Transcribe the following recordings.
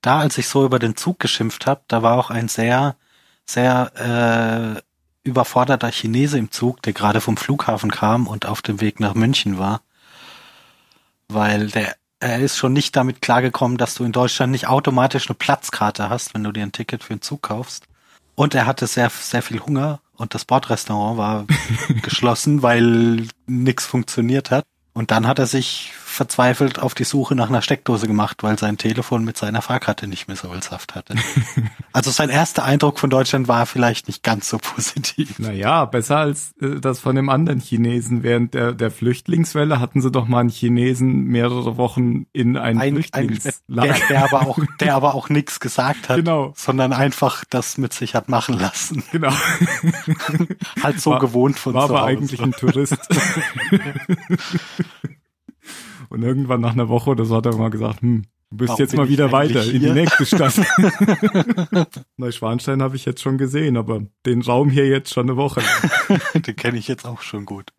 da, als ich so über den Zug geschimpft habe, da war auch ein sehr, sehr äh, überforderter Chinese im Zug, der gerade vom Flughafen kam und auf dem Weg nach München war. Weil der, er ist schon nicht damit klargekommen, dass du in Deutschland nicht automatisch eine Platzkarte hast, wenn du dir ein Ticket für einen Zug kaufst. Und er hatte sehr, sehr viel Hunger und das Bordrestaurant war geschlossen, weil nichts funktioniert hat. Und dann hat er sich verzweifelt auf die Suche nach einer Steckdose gemacht, weil sein Telefon mit seiner Fahrkarte nicht mehr so viel Saft hatte. also sein erster Eindruck von Deutschland war vielleicht nicht ganz so positiv. Naja, besser als äh, das von dem anderen Chinesen. Während der, der Flüchtlingswelle hatten sie doch mal einen Chinesen mehrere Wochen in ein, ein Flüchtlingslager. Der, der aber auch, der aber auch nichts gesagt hat, genau. sondern einfach das mit sich hat machen lassen. Genau. halt so war, gewohnt von war zu War aber eigentlich ein Tourist. Und irgendwann nach einer Woche oder so hat er mal gesagt, hm, du bist Warum jetzt mal wieder weiter hier? in die nächste Stadt. Neuschwanstein habe ich jetzt schon gesehen, aber den Raum hier jetzt schon eine Woche. den kenne ich jetzt auch schon gut.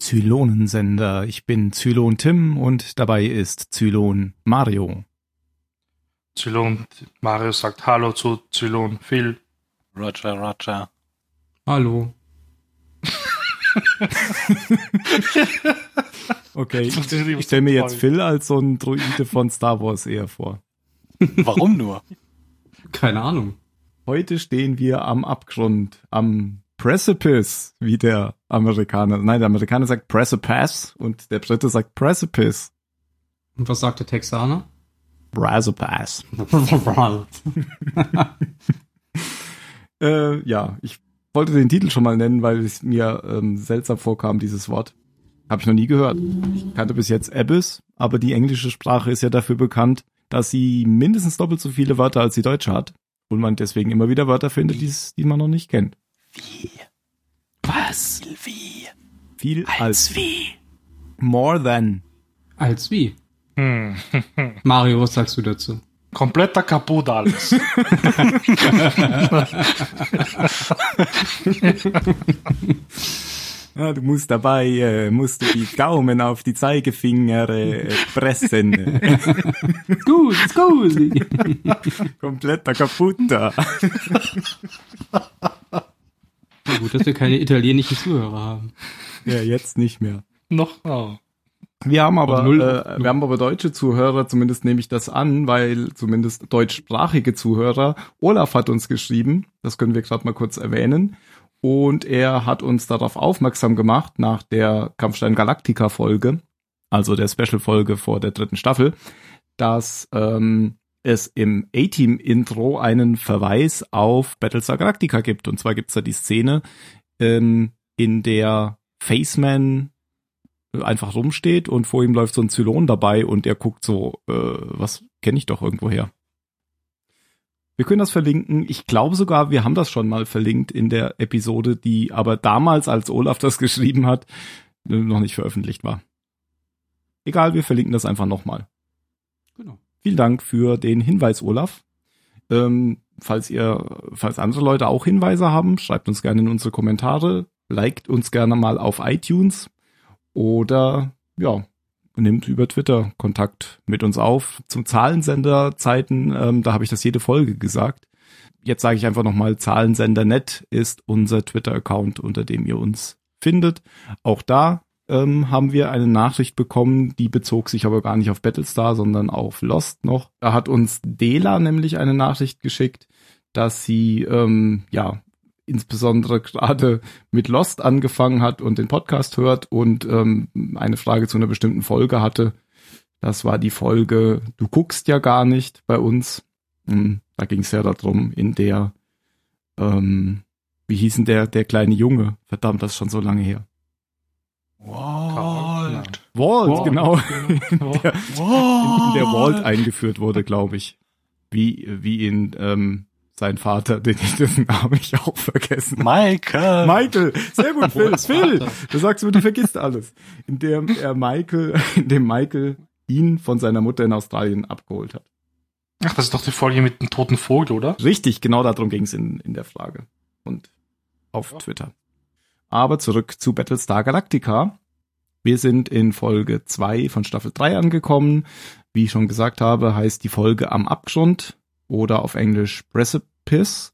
Zylonensender. Ich bin Zylon Tim und dabei ist Zylon Mario. Zylon Mario sagt Hallo zu Zylon Phil. Roger, Roger. Hallo. okay, ich, ich stelle mir jetzt Phil als so ein Druide von Star Wars eher vor. Warum nur? Keine Ahnung. Heute stehen wir am Abgrund, am Precipice, wie der Amerikaner. Nein, der Amerikaner sagt Precipice und der Brite sagt Precipice. Und was sagt der Texaner? Precipice. äh, ja, ich wollte den Titel schon mal nennen, weil es mir ähm, seltsam vorkam, dieses Wort. Habe ich noch nie gehört. Ich kannte bis jetzt Abyss, aber die englische Sprache ist ja dafür bekannt, dass sie mindestens doppelt so viele Wörter als die deutsche hat und man deswegen immer wieder Wörter findet, die man noch nicht kennt. Wie? Was? Wie? Viel als, als wie? More than. Als wie? Hm. Mario, was sagst du dazu? Kompletter kaputt alles. Ja, du musst dabei, äh, musst du die Daumen auf die Zeigefinger äh, pressen. gut, gut. Kompletter kaputter. Na gut, dass wir keine italienischen Zuhörer haben. Ja, jetzt nicht mehr. Noch. Oh. Wir haben aber, null, äh, wir haben aber deutsche Zuhörer, zumindest nehme ich das an, weil zumindest deutschsprachige Zuhörer. Olaf hat uns geschrieben, das können wir gerade mal kurz erwähnen. Und er hat uns darauf aufmerksam gemacht, nach der Kampfstein Galactica Folge, also der Special-Folge vor der dritten Staffel, dass ähm, es im A-Team-Intro einen Verweis auf Battlestar Galactica gibt. Und zwar gibt's da die Szene, ähm, in der Faceman einfach rumsteht und vor ihm läuft so ein Zylon dabei und er guckt so, äh, was kenne ich doch irgendwo her. Wir können das verlinken. Ich glaube sogar, wir haben das schon mal verlinkt in der Episode, die aber damals, als Olaf das geschrieben hat, noch nicht veröffentlicht war. Egal, wir verlinken das einfach nochmal. Genau. Vielen Dank für den Hinweis, Olaf. Ähm, falls ihr, falls andere Leute auch Hinweise haben, schreibt uns gerne in unsere Kommentare, liked uns gerne mal auf iTunes oder ja, nimmt über Twitter Kontakt mit uns auf. Zum Zahlensenderzeiten, ähm, da habe ich das jede Folge gesagt. Jetzt sage ich einfach nochmal, Zahlensender.net ist unser Twitter-Account, unter dem ihr uns findet. Auch da ähm, haben wir eine Nachricht bekommen, die bezog sich aber gar nicht auf Battlestar, sondern auf Lost noch. Da hat uns Dela nämlich eine Nachricht geschickt, dass sie ähm, ja insbesondere gerade mit Lost angefangen hat und den Podcast hört und ähm, eine Frage zu einer bestimmten Folge hatte. Das war die Folge Du guckst ja gar nicht bei uns. Hm, da ging es ja darum, in der, ähm, wie hieß denn der, der kleine Junge? Verdammt, das ist schon so lange her. Walt. Walt, Walt genau. Genau. In der, Walt. In der Walt eingeführt wurde, glaube ich. Wie, wie in ähm, sein Vater, den ich dessen Namen ich auch vergessen Michael. Michael. Sehr gut, Phil. Phil. Du sagst mir, du vergisst alles. In dem er Michael, in dem Michael ihn von seiner Mutter in Australien abgeholt hat. Ach, das ist doch die Folge mit dem toten Vogel, oder? Richtig, genau darum ging es in, in der Frage. Und auf ja. Twitter. Aber zurück zu Battlestar Galactica. Wir sind in Folge 2 von Staffel 3 angekommen. Wie ich schon gesagt habe, heißt die Folge Am Abgrund oder auf Englisch Precipice.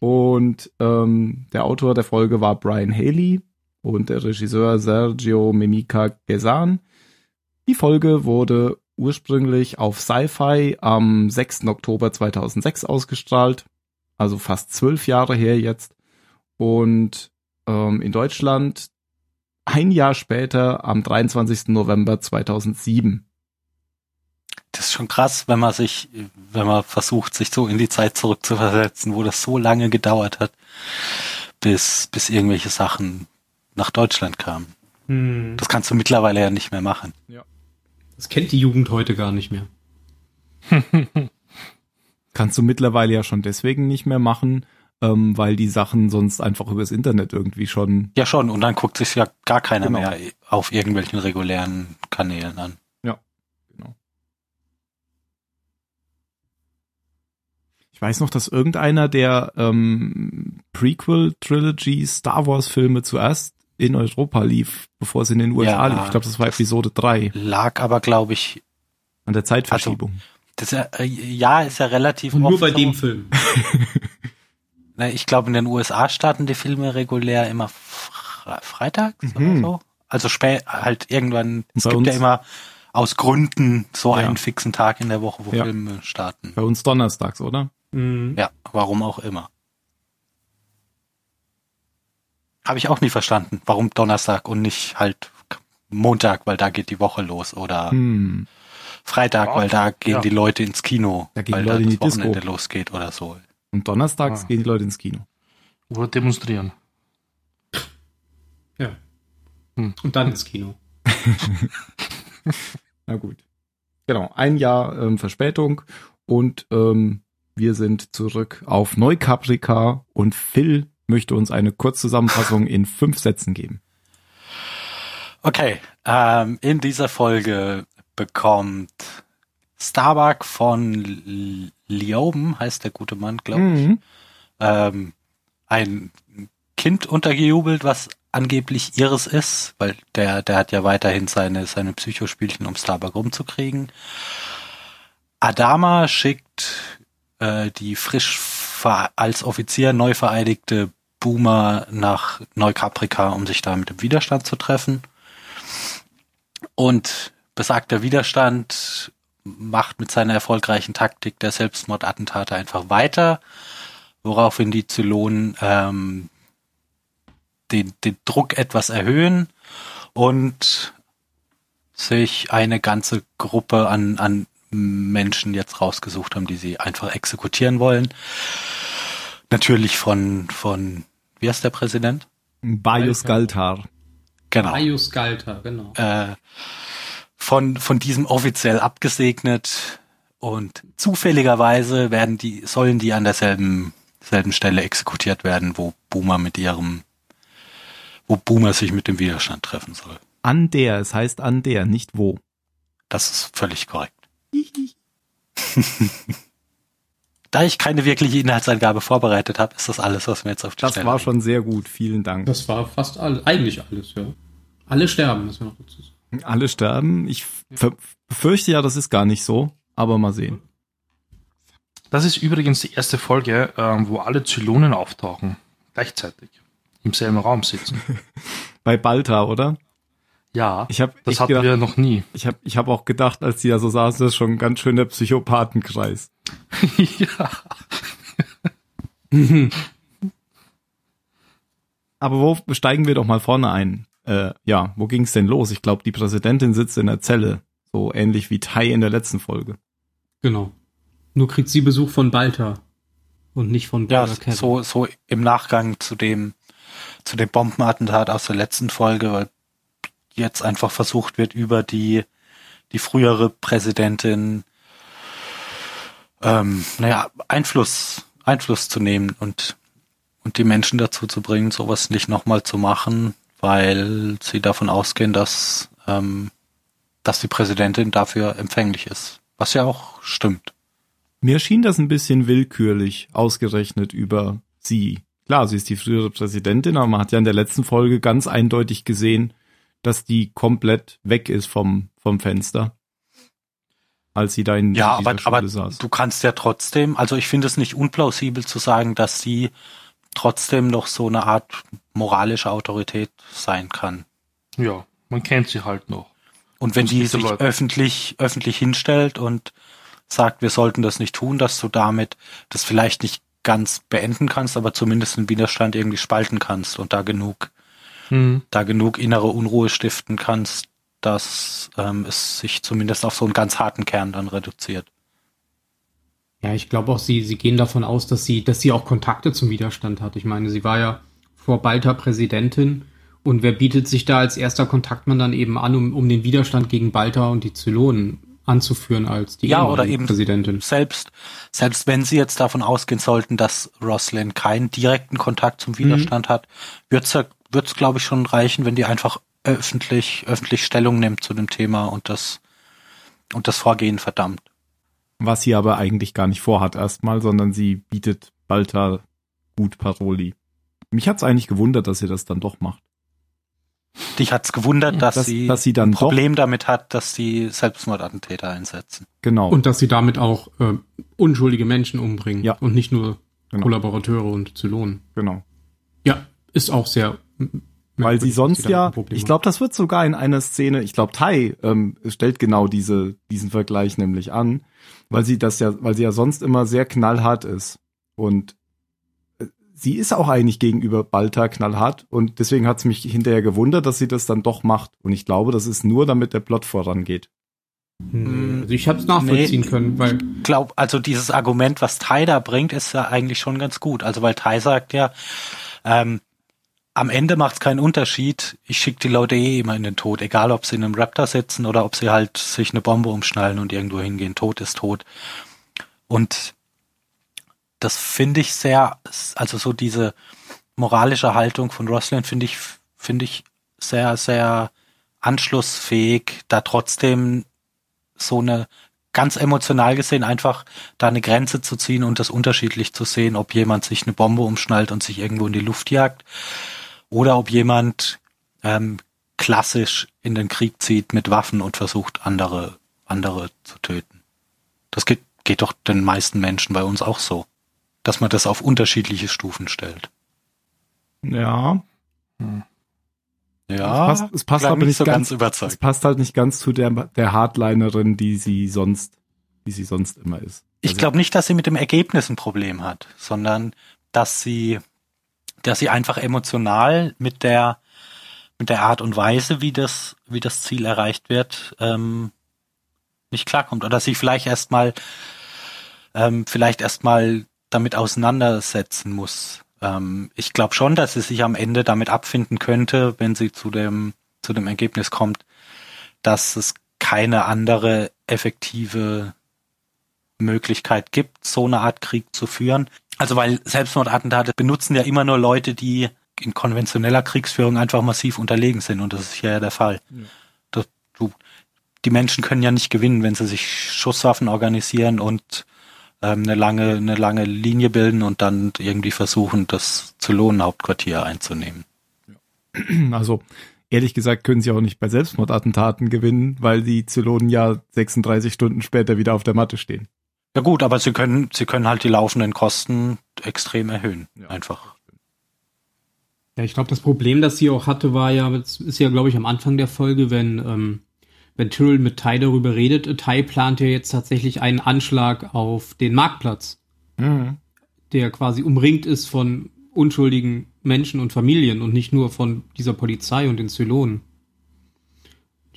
Und ähm, der Autor der Folge war Brian Haley und der Regisseur Sergio Mimica Gesan. Die Folge wurde ursprünglich auf Sci-Fi am 6. Oktober 2006 ausgestrahlt, also fast zwölf Jahre her jetzt. Und ähm, in Deutschland ein Jahr später am 23. November 2007. Das ist schon krass, wenn man sich, wenn man versucht, sich so in die Zeit zurückzuversetzen, wo das so lange gedauert hat, bis, bis irgendwelche Sachen nach Deutschland kamen. Hm. Das kannst du mittlerweile ja nicht mehr machen. Ja. Das kennt die Jugend heute gar nicht mehr. kannst du mittlerweile ja schon deswegen nicht mehr machen, ähm, weil die Sachen sonst einfach übers Internet irgendwie schon. Ja, schon. Und dann guckt sich ja gar keiner genau. mehr auf irgendwelchen regulären Kanälen an. Ja, genau. Ich weiß noch, dass irgendeiner der ähm, Prequel-Trilogy Star Wars-Filme zuerst in Europa lief, bevor es in den USA ja, lief. Ich glaube, das war Episode 3. Lag aber, glaube ich, an der Zeitverschiebung. Also, das, äh, ja, ist ja relativ Und nur bei so. dem Film. Ne, ich glaube, in den USA starten die Filme regulär immer fre freitags mhm. oder so. Also spät, halt irgendwann, es gibt ja immer aus Gründen so ja. einen fixen Tag in der Woche, wo ja. Filme starten. Bei uns donnerstags, oder? Mhm. Ja, warum auch immer. Habe ich auch nie verstanden, warum Donnerstag und nicht halt Montag, weil da geht die Woche los oder mhm. Freitag, weil da gehen ja. die Leute ins Kino, da weil Leute da das Wochenende Disco. losgeht oder so. Und donnerstags ah. gehen die Leute ins Kino. Oder demonstrieren. Ja. Hm. Und dann ins Kino. Na gut. Genau, ein Jahr ähm, Verspätung und ähm, wir sind zurück auf Neukaprika und Phil möchte uns eine Kurzzusammenfassung in fünf Sätzen geben. Okay, ähm, in dieser Folge bekommt Starbuck von Lioben, heißt der gute Mann, glaube ich, mhm. ähm, ein Kind untergejubelt, was angeblich ihres ist, weil der, der hat ja weiterhin seine, seine Psychospielchen, um Starbuck rumzukriegen. Adama schickt äh, die frisch als Offizier neu vereidigte Boomer nach Neukaprika, um sich da mit dem Widerstand zu treffen. Und besagter Widerstand macht mit seiner erfolgreichen Taktik der Selbstmordattentate einfach weiter, woraufhin die Zylonen ähm, den, den Druck etwas erhöhen und sich eine ganze Gruppe an, an Menschen jetzt rausgesucht haben, die sie einfach exekutieren wollen. Natürlich von, von, wie heißt der Präsident? Bajus Galtar. Genau. Bajus Galtar, genau. Äh, von, von diesem offiziell abgesegnet und zufälligerweise werden die, sollen die an derselben, selben Stelle exekutiert werden, wo Boomer mit ihrem, wo Boomer sich mit dem Widerstand treffen soll. An der, es heißt an der, nicht wo. Das ist völlig korrekt. da ich keine wirkliche Inhaltsangabe vorbereitet habe, ist das alles, was mir jetzt auf die Das Stelle war schon sehr gut, vielen Dank. Das war fast alles, eigentlich alles, ja. Alle sterben, müssen wir noch dazu sagen. Alle sterben. Ich befürchte ja, das ist gar nicht so, aber mal sehen. Das ist übrigens die erste Folge, ähm, wo alle Zylonen auftauchen. Gleichzeitig. Im selben Raum sitzen. Bei Balta, oder? Ja, ich hab, das hatten gedacht, wir noch nie. Ich habe ich hab auch gedacht, als die da so saßen, das ist schon ein ganz schöner Psychopathenkreis. ja. Aber wo steigen wir doch mal vorne ein? Äh, ja, wo ging's denn los? Ich glaube, die Präsidentin sitzt in der Zelle. So ähnlich wie Tai in der letzten Folge. Genau. Nur kriegt sie Besuch von Balta und nicht von Ja, so, so im Nachgang zu dem, zu dem Bombenattentat aus der letzten Folge, weil jetzt einfach versucht wird, über die, die frühere Präsidentin, ähm, naja, Einfluss, Einfluss zu nehmen und, und die Menschen dazu zu bringen, sowas nicht nochmal zu machen, weil sie davon ausgehen, dass, ähm, dass die Präsidentin dafür empfänglich ist. Was ja auch stimmt. Mir schien das ein bisschen willkürlich ausgerechnet über sie. Klar, sie ist die frühere Präsidentin, aber man hat ja in der letzten Folge ganz eindeutig gesehen, dass die komplett weg ist vom, vom Fenster. Als sie da in ja, aber, aber saß. du kannst ja trotzdem, also ich finde es nicht unplausibel zu sagen, dass sie trotzdem noch so eine Art moralische Autorität sein kann. Ja, man kennt sie halt noch. Und wenn die sich Leute. öffentlich, öffentlich hinstellt und sagt, wir sollten das nicht tun, dass du damit das vielleicht nicht ganz beenden kannst, aber zumindest den Widerstand irgendwie spalten kannst und da genug, mhm. da genug innere Unruhe stiften kannst, dass ähm, es sich zumindest auf so einen ganz harten Kern dann reduziert. Ja, ich glaube auch, sie, sie gehen davon aus, dass sie, dass sie auch Kontakte zum Widerstand hat. Ich meine, sie war ja vor Balta Präsidentin und wer bietet sich da als erster Kontaktmann dann eben an, um, um den Widerstand gegen Balta und die Zylonen anzuführen als die ja, oder eben Präsidentin. Selbst, selbst wenn sie jetzt davon ausgehen sollten, dass Roslyn keinen direkten Kontakt zum Widerstand mhm. hat, wird's wird's glaube ich schon reichen, wenn die einfach öffentlich, öffentlich Stellung nimmt zu dem Thema und das, und das Vorgehen verdammt. Was sie aber eigentlich gar nicht vorhat erstmal, sondern sie bietet Balta gut Paroli. Mich hat's eigentlich gewundert, dass sie das dann doch macht. Dich hat's gewundert, dass, dass sie, dass sie dann ein Problem damit hat, dass sie Selbstmordattentäter einsetzen. Genau. Und dass sie damit auch äh, unschuldige Menschen umbringen ja. und nicht nur genau. Kollaborateure und Zylonen. Genau. Ja, ist auch sehr weil sie sonst sie ja, ich glaube, das wird sogar in einer Szene, ich glaube, Tai ähm, stellt genau diese, diesen Vergleich nämlich an, weil sie das ja, weil sie ja sonst immer sehr knallhart ist. Und sie ist auch eigentlich gegenüber Balta knallhart und deswegen hat es mich hinterher gewundert, dass sie das dann doch macht. Und ich glaube, das ist nur, damit der Plot vorangeht. Hm, also ich habe es nachvollziehen nee, können, weil glaub, also dieses Argument, was Tai da bringt, ist ja eigentlich schon ganz gut. Also weil Tai sagt ja, ähm, am Ende macht es keinen Unterschied. Ich schicke die Leute eh immer in den Tod, egal ob sie in einem Raptor sitzen oder ob sie halt sich eine Bombe umschnallen und irgendwo hingehen. Tod ist tot. Und das finde ich sehr, also so diese moralische Haltung von Roslin finde ich, finde ich sehr, sehr anschlussfähig, da trotzdem so eine ganz emotional gesehen einfach da eine Grenze zu ziehen und das unterschiedlich zu sehen, ob jemand sich eine Bombe umschnallt und sich irgendwo in die Luft jagt oder ob jemand ähm, klassisch in den Krieg zieht mit Waffen und versucht andere andere zu töten. Das geht geht doch den meisten Menschen bei uns auch so dass man das auf unterschiedliche Stufen stellt. Ja. Hm. Ja, es passt, es passt aber nicht so ganz, ganz überzeugt. Es passt halt nicht ganz zu der, der Hardlinerin, die sie sonst, wie sie sonst immer ist. Ich also, glaube nicht, dass sie mit dem Ergebnis ein Problem hat, sondern dass sie, dass sie einfach emotional mit der, mit der Art und Weise, wie das, wie das Ziel erreicht wird, ähm, nicht klarkommt. Oder sich vielleicht erstmal, ähm, vielleicht erstmal damit auseinandersetzen muss. Ähm, ich glaube schon, dass sie sich am Ende damit abfinden könnte, wenn sie zu dem, zu dem Ergebnis kommt, dass es keine andere effektive Möglichkeit gibt, so eine Art Krieg zu führen. Also weil Selbstmordattentate benutzen ja immer nur Leute, die in konventioneller Kriegsführung einfach massiv unterlegen sind und das ist hier ja der Fall. Ja. Das, du, die Menschen können ja nicht gewinnen, wenn sie sich Schusswaffen organisieren und ähm, eine lange, eine lange Linie bilden und dann irgendwie versuchen, das Zylonen-Hauptquartier einzunehmen. Also ehrlich gesagt können sie auch nicht bei Selbstmordattentaten gewinnen, weil die Zylonen ja 36 Stunden später wieder auf der Matte stehen. Ja gut, aber sie können, sie können halt die laufenden Kosten extrem erhöhen. Ja. Einfach. Ja, ich glaube, das Problem, das sie auch hatte, war ja, das ist ja, glaube ich, am Anfang der Folge, wenn ähm, wenn Tyrrell mit Tai darüber redet, Tai plant ja jetzt tatsächlich einen Anschlag auf den Marktplatz, mhm. der quasi umringt ist von unschuldigen Menschen und Familien und nicht nur von dieser Polizei und den Zylonen.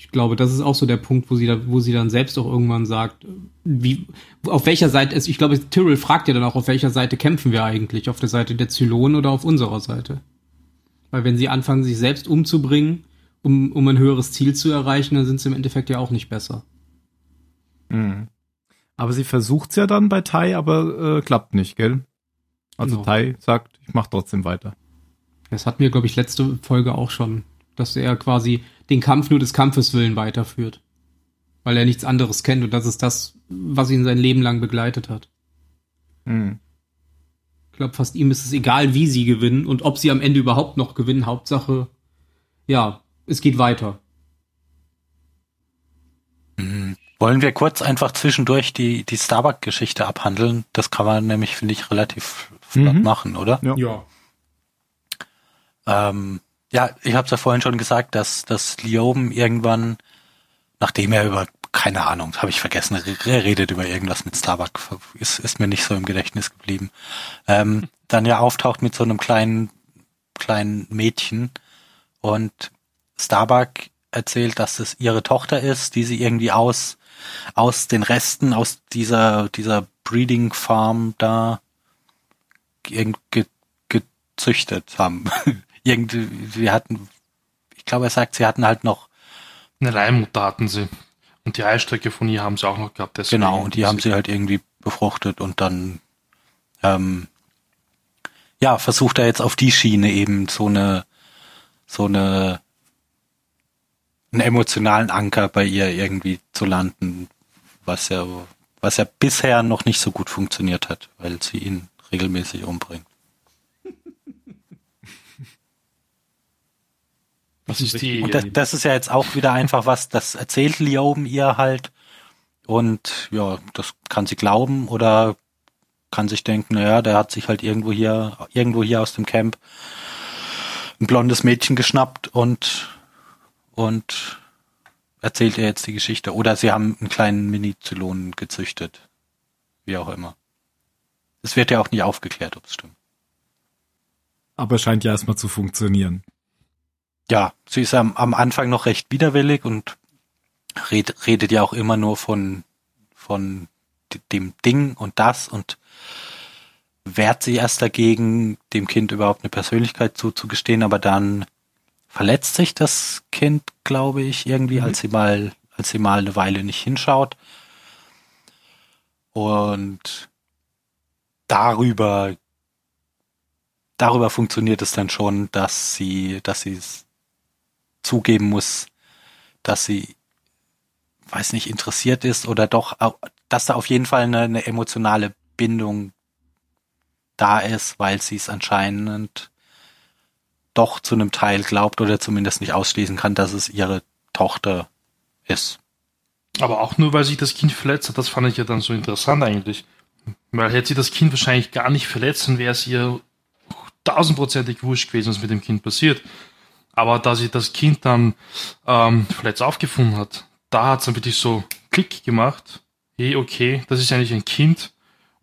Ich glaube, das ist auch so der Punkt, wo sie da, wo sie dann selbst auch irgendwann sagt, wie, auf welcher Seite ist, ich glaube, Tyrell fragt ja dann auch, auf welcher Seite kämpfen wir eigentlich? Auf der Seite der Zylonen oder auf unserer Seite? Weil wenn sie anfangen, sich selbst umzubringen, um, um ein höheres Ziel zu erreichen, dann sind sie im Endeffekt ja auch nicht besser. Mhm. Aber sie versucht's ja dann bei Tai, aber äh, klappt nicht, gell? Also genau. Tai sagt, ich mach trotzdem weiter. Das hatten wir, glaube ich, letzte Folge auch schon, dass er quasi den Kampf nur des Kampfes willen weiterführt. Weil er nichts anderes kennt und das ist das, was ihn sein Leben lang begleitet hat. Mhm. Ich glaube, fast ihm ist es egal, wie sie gewinnen und ob sie am Ende überhaupt noch gewinnen. Hauptsache, ja, es geht weiter. Wollen wir kurz einfach zwischendurch die, die Starbuck-Geschichte abhandeln? Das kann man nämlich, finde ich, relativ flott mhm. machen, oder? Ja. Ja, ähm, ja ich habe es ja vorhin schon gesagt, dass, dass Lioben irgendwann, nachdem er über, keine Ahnung, habe ich vergessen, er redet über irgendwas mit Starbuck, ist, ist mir nicht so im Gedächtnis geblieben, ähm, dann ja auftaucht mit so einem kleinen, kleinen Mädchen und Starbuck erzählt, dass es ihre Tochter ist, die sie irgendwie aus aus den Resten aus dieser, dieser Breeding Farm da ge gezüchtet haben. Irgendwie, wir hatten, ich glaube, er sagt, sie hatten halt noch eine Leihmutter hatten sie. Und die Eistrecke von ihr haben sie auch noch gehabt. Genau, und die haben sie halt irgendwie befruchtet und dann ähm, ja, versucht er jetzt auf die Schiene eben so eine so eine einen emotionalen Anker bei ihr irgendwie zu landen, was ja, was ja bisher noch nicht so gut funktioniert hat, weil sie ihn regelmäßig umbringt. Was ist die? Und das, das, ist ja jetzt auch wieder einfach was, das erzählt Lioben ihr halt. Und ja, das kann sie glauben oder kann sich denken, naja, der hat sich halt irgendwo hier, irgendwo hier aus dem Camp ein blondes Mädchen geschnappt und und erzählt er jetzt die Geschichte. Oder sie haben einen kleinen Mini-Zylonen gezüchtet. Wie auch immer. Es wird ja auch nicht aufgeklärt, ob es stimmt. Aber scheint ja erstmal zu funktionieren. Ja, sie ist am, am Anfang noch recht widerwillig und red, redet ja auch immer nur von, von dem Ding und das und wehrt sie erst dagegen, dem Kind überhaupt eine Persönlichkeit zuzugestehen, aber dann verletzt sich das Kind, glaube ich, irgendwie, mhm. als sie mal, als sie mal eine Weile nicht hinschaut. Und darüber, darüber funktioniert es dann schon, dass sie, dass sie es zugeben muss, dass sie, weiß nicht, interessiert ist oder doch, dass da auf jeden Fall eine, eine emotionale Bindung da ist, weil sie es anscheinend doch zu einem Teil glaubt oder zumindest nicht ausschließen kann, dass es ihre Tochter ist. Aber auch nur, weil sich das Kind verletzt hat, das fand ich ja dann so interessant eigentlich. Weil hätte sie das Kind wahrscheinlich gar nicht verletzt, dann wäre es ihr tausendprozentig wurscht gewesen, was mit dem Kind passiert. Aber da sie das Kind dann ähm, verletzt aufgefunden hat, da hat es dann wirklich so Klick gemacht. Hey, okay, das ist eigentlich ein Kind.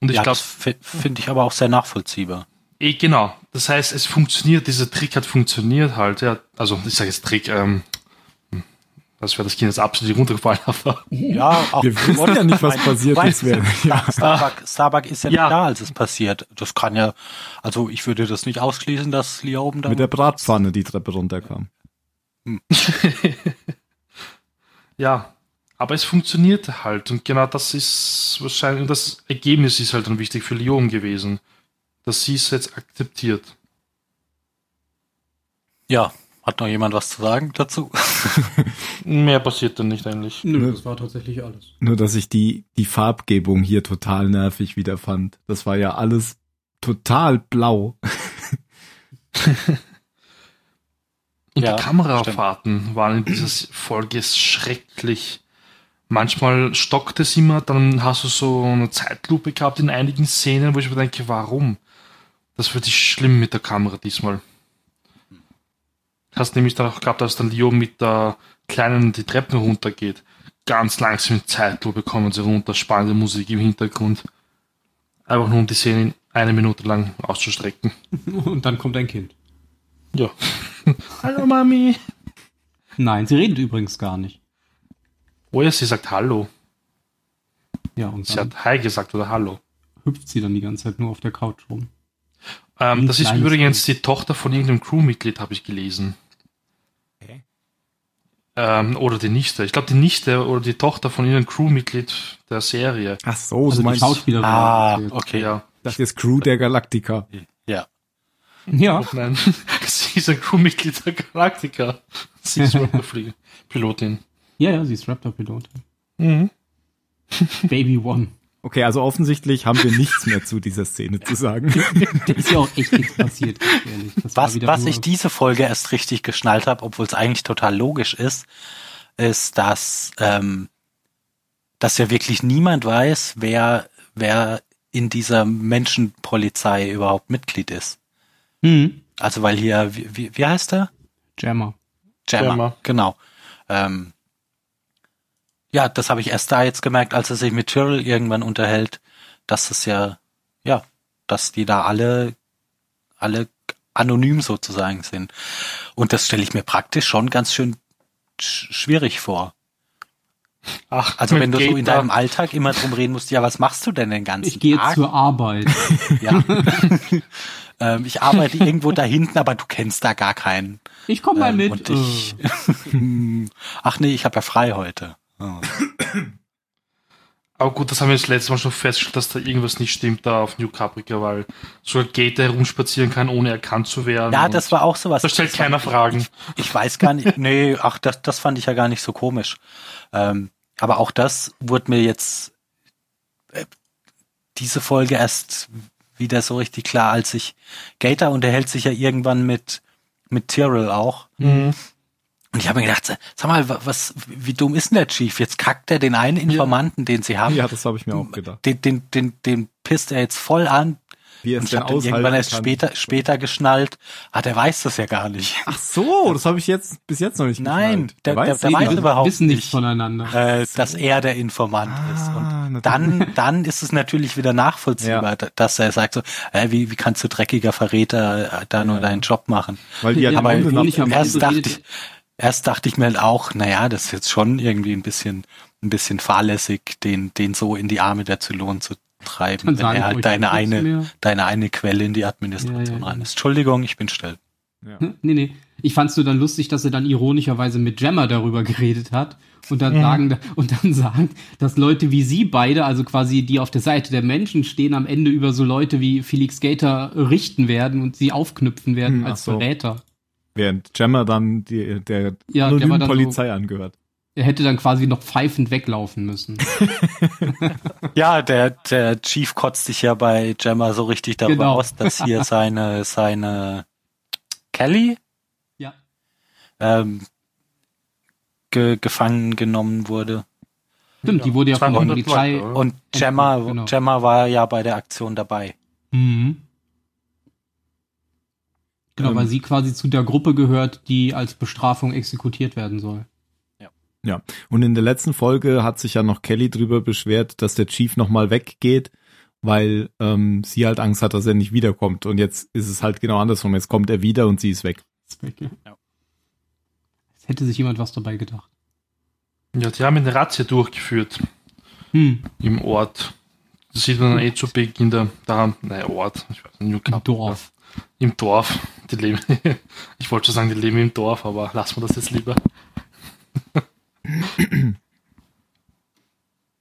Und ich ja, glaube. Finde ich aber auch sehr nachvollziehbar. Eh, genau. Das heißt, es funktioniert, dieser Trick hat funktioniert halt, ja. Also, ich sage jetzt Trick, ähm, das wäre das Kind jetzt absolut runtergefallen. Ja, auch wir wissen ja nicht, was passiert ist. Ja. Starbuck, Starbuck ist ja, ja. nicht da, als es passiert. Das kann ja, also ich würde das nicht ausschließen, dass Lioben da mit der Bratpfanne die Treppe runterkam. Ja, aber es funktioniert halt und genau das ist wahrscheinlich das Ergebnis ist halt dann wichtig für Lioben gewesen dass sie es jetzt akzeptiert. Ja, hat noch jemand was zu sagen dazu? Mehr passiert dann nicht eigentlich. Nö, das war tatsächlich alles. Nur, dass ich die, die Farbgebung hier total nervig wieder fand. Das war ja alles total blau. Und ja, die Kamerafahrten stimmt. waren in dieser Folge schrecklich. Manchmal stockt es immer, dann hast du so eine Zeitlupe gehabt in einigen Szenen, wo ich mir denke, warum? Das wird schlimm mit der Kamera diesmal. Hast nämlich dann auch gehabt, als dann Leo mit der Kleinen die Treppen runtergeht. Ganz langsam in Zeitlupe kommen sie runter, spannende Musik im Hintergrund. Einfach nur um die Szene eine Minute lang auszustrecken. Und dann kommt ein Kind. Ja. Hallo Mami. Nein, sie redet übrigens gar nicht. Oh ja, sie sagt Hallo. Ja, und sie hat Hi gesagt oder Hallo. Hüpft sie dann die ganze Zeit nur auf der Couch rum. Ähm, das ist übrigens die Tochter von irgendeinem Crewmitglied, habe ich gelesen. Okay. Ähm, oder die Nichte. Ich glaube, die Nichte oder die Tochter von irgendeinem Crewmitglied der Serie. Ach so, also du meinst. Schauspielerin. Ah, okay. Ja. Das ist Crew der Galactica. Ja. Ja. Oh, nein, sie ist ein Crewmitglied der Galactica. Sie ist Raptor-Pilotin. Ja, ja, sie ist Raptor-Pilotin. Mhm. Baby One. Okay, also offensichtlich haben wir nichts mehr zu dieser Szene zu sagen. da ist ja auch echt nichts passiert, ehrlich. Das was was ich diese Folge erst richtig geschnallt habe, obwohl es eigentlich total logisch ist, ist, dass, ähm, dass ja wirklich niemand weiß, wer, wer in dieser Menschenpolizei überhaupt Mitglied ist. Mhm. Also weil hier, wie, wie, wie heißt er? Jammer. Jammer, Jammer. genau. Ähm, ja, das habe ich erst da jetzt gemerkt, als er sich mit Tyrrell irgendwann unterhält, dass es ja, ja, dass die da alle, alle anonym sozusagen sind. Und das stelle ich mir praktisch schon ganz schön sch schwierig vor. Ach, also wenn du so in deinem Alltag immer drum reden musst, ja, was machst du denn den ganzen ich gehe Tag? Ich gehe zur Arbeit. ja. ähm, ich arbeite irgendwo da hinten, aber du kennst da gar keinen. Ich komme mal ähm, mit. Und ich, Ach nee, ich habe ja frei heute. Aber gut, das haben wir das letzte Mal schon festgestellt, dass da irgendwas nicht stimmt da auf New Caprica, weil so ein Gate herumspazieren kann, ohne erkannt zu werden. Ja, das war auch sowas. Da stellt keiner Fragen. Ich weiß gar nicht, nee, ach, das, das fand ich ja gar nicht so komisch. Ähm, aber auch das wurde mir jetzt äh, diese Folge erst wieder so richtig klar, als ich Gator unterhält sich ja irgendwann mit mit Tyrrell auch. Mhm. Und ich habe mir gedacht, sag mal, was, wie dumm ist denn der Chief? Jetzt kackt er den einen Informanten, ja. den sie haben. Ja, das habe ich mir auch gedacht. Den, den, den, den pisst er jetzt voll an. Wie und ich habe irgendwann erst kann. später, später geschnallt. Ah, der weiß das ja gar nicht. Ach so, das habe ich jetzt bis jetzt noch nicht Nein, der, der, weiß, der weiß überhaupt wissen nicht, voneinander. Äh, dass er der Informant ah, ist. Und dann, dann ist es natürlich wieder nachvollziehbar, ja. dass er sagt so, äh, wie, wie kannst du dreckiger Verräter da nur ja. deinen Job machen? Weil die ja, aber erst dachte ich, erst dachte ich mir halt auch, naja, das ist jetzt schon irgendwie ein bisschen, ein bisschen fahrlässig, den, den so in die Arme der Zylon zu treiben, wenn er halt deine eine, mehr. deine eine Quelle in die Administration ja, ja, rein ist. Entschuldigung, ich bin still. Ja. Nee, nee. Ich fand's nur dann lustig, dass er dann ironischerweise mit Gemma darüber geredet hat und dann mhm. sagen, und dann sagt, dass Leute wie sie beide, also quasi die auf der Seite der Menschen stehen, am Ende über so Leute wie Felix Gator richten werden und sie aufknüpfen werden mhm, als so. Verräter. Während Gemma dann die, der ja, anonymen Polizei so, angehört. Er hätte dann quasi noch pfeifend weglaufen müssen. ja, der, der Chief kotzt sich ja bei Gemma so richtig darüber genau. aus, dass hier seine, seine Kelly ja. ähm, ge, gefangen genommen wurde. Stimmt, die wurde ja von der Polizei. Und Gemma, genau. Gemma war ja bei der Aktion dabei. Mhm. Genau, ähm, weil sie quasi zu der Gruppe gehört, die als Bestrafung exekutiert werden soll. Ja, und in der letzten Folge hat sich ja noch Kelly drüber beschwert, dass der Chief nochmal weggeht, weil ähm, sie halt Angst hat, dass er nicht wiederkommt. Und jetzt ist es halt genau andersrum. Jetzt kommt er wieder und sie ist weg. Ist weg ja. ja. Jetzt hätte sich jemand was dabei gedacht. Ja, die haben eine Razzia durchgeführt. Hm. Im Ort. Das sieht man eh zu Beginn der, da, naja, Ort, ich weiß nicht, Im Dorf. Im Dorf. Die leben, ich wollte schon sagen, die leben im Dorf, aber lassen wir das jetzt lieber.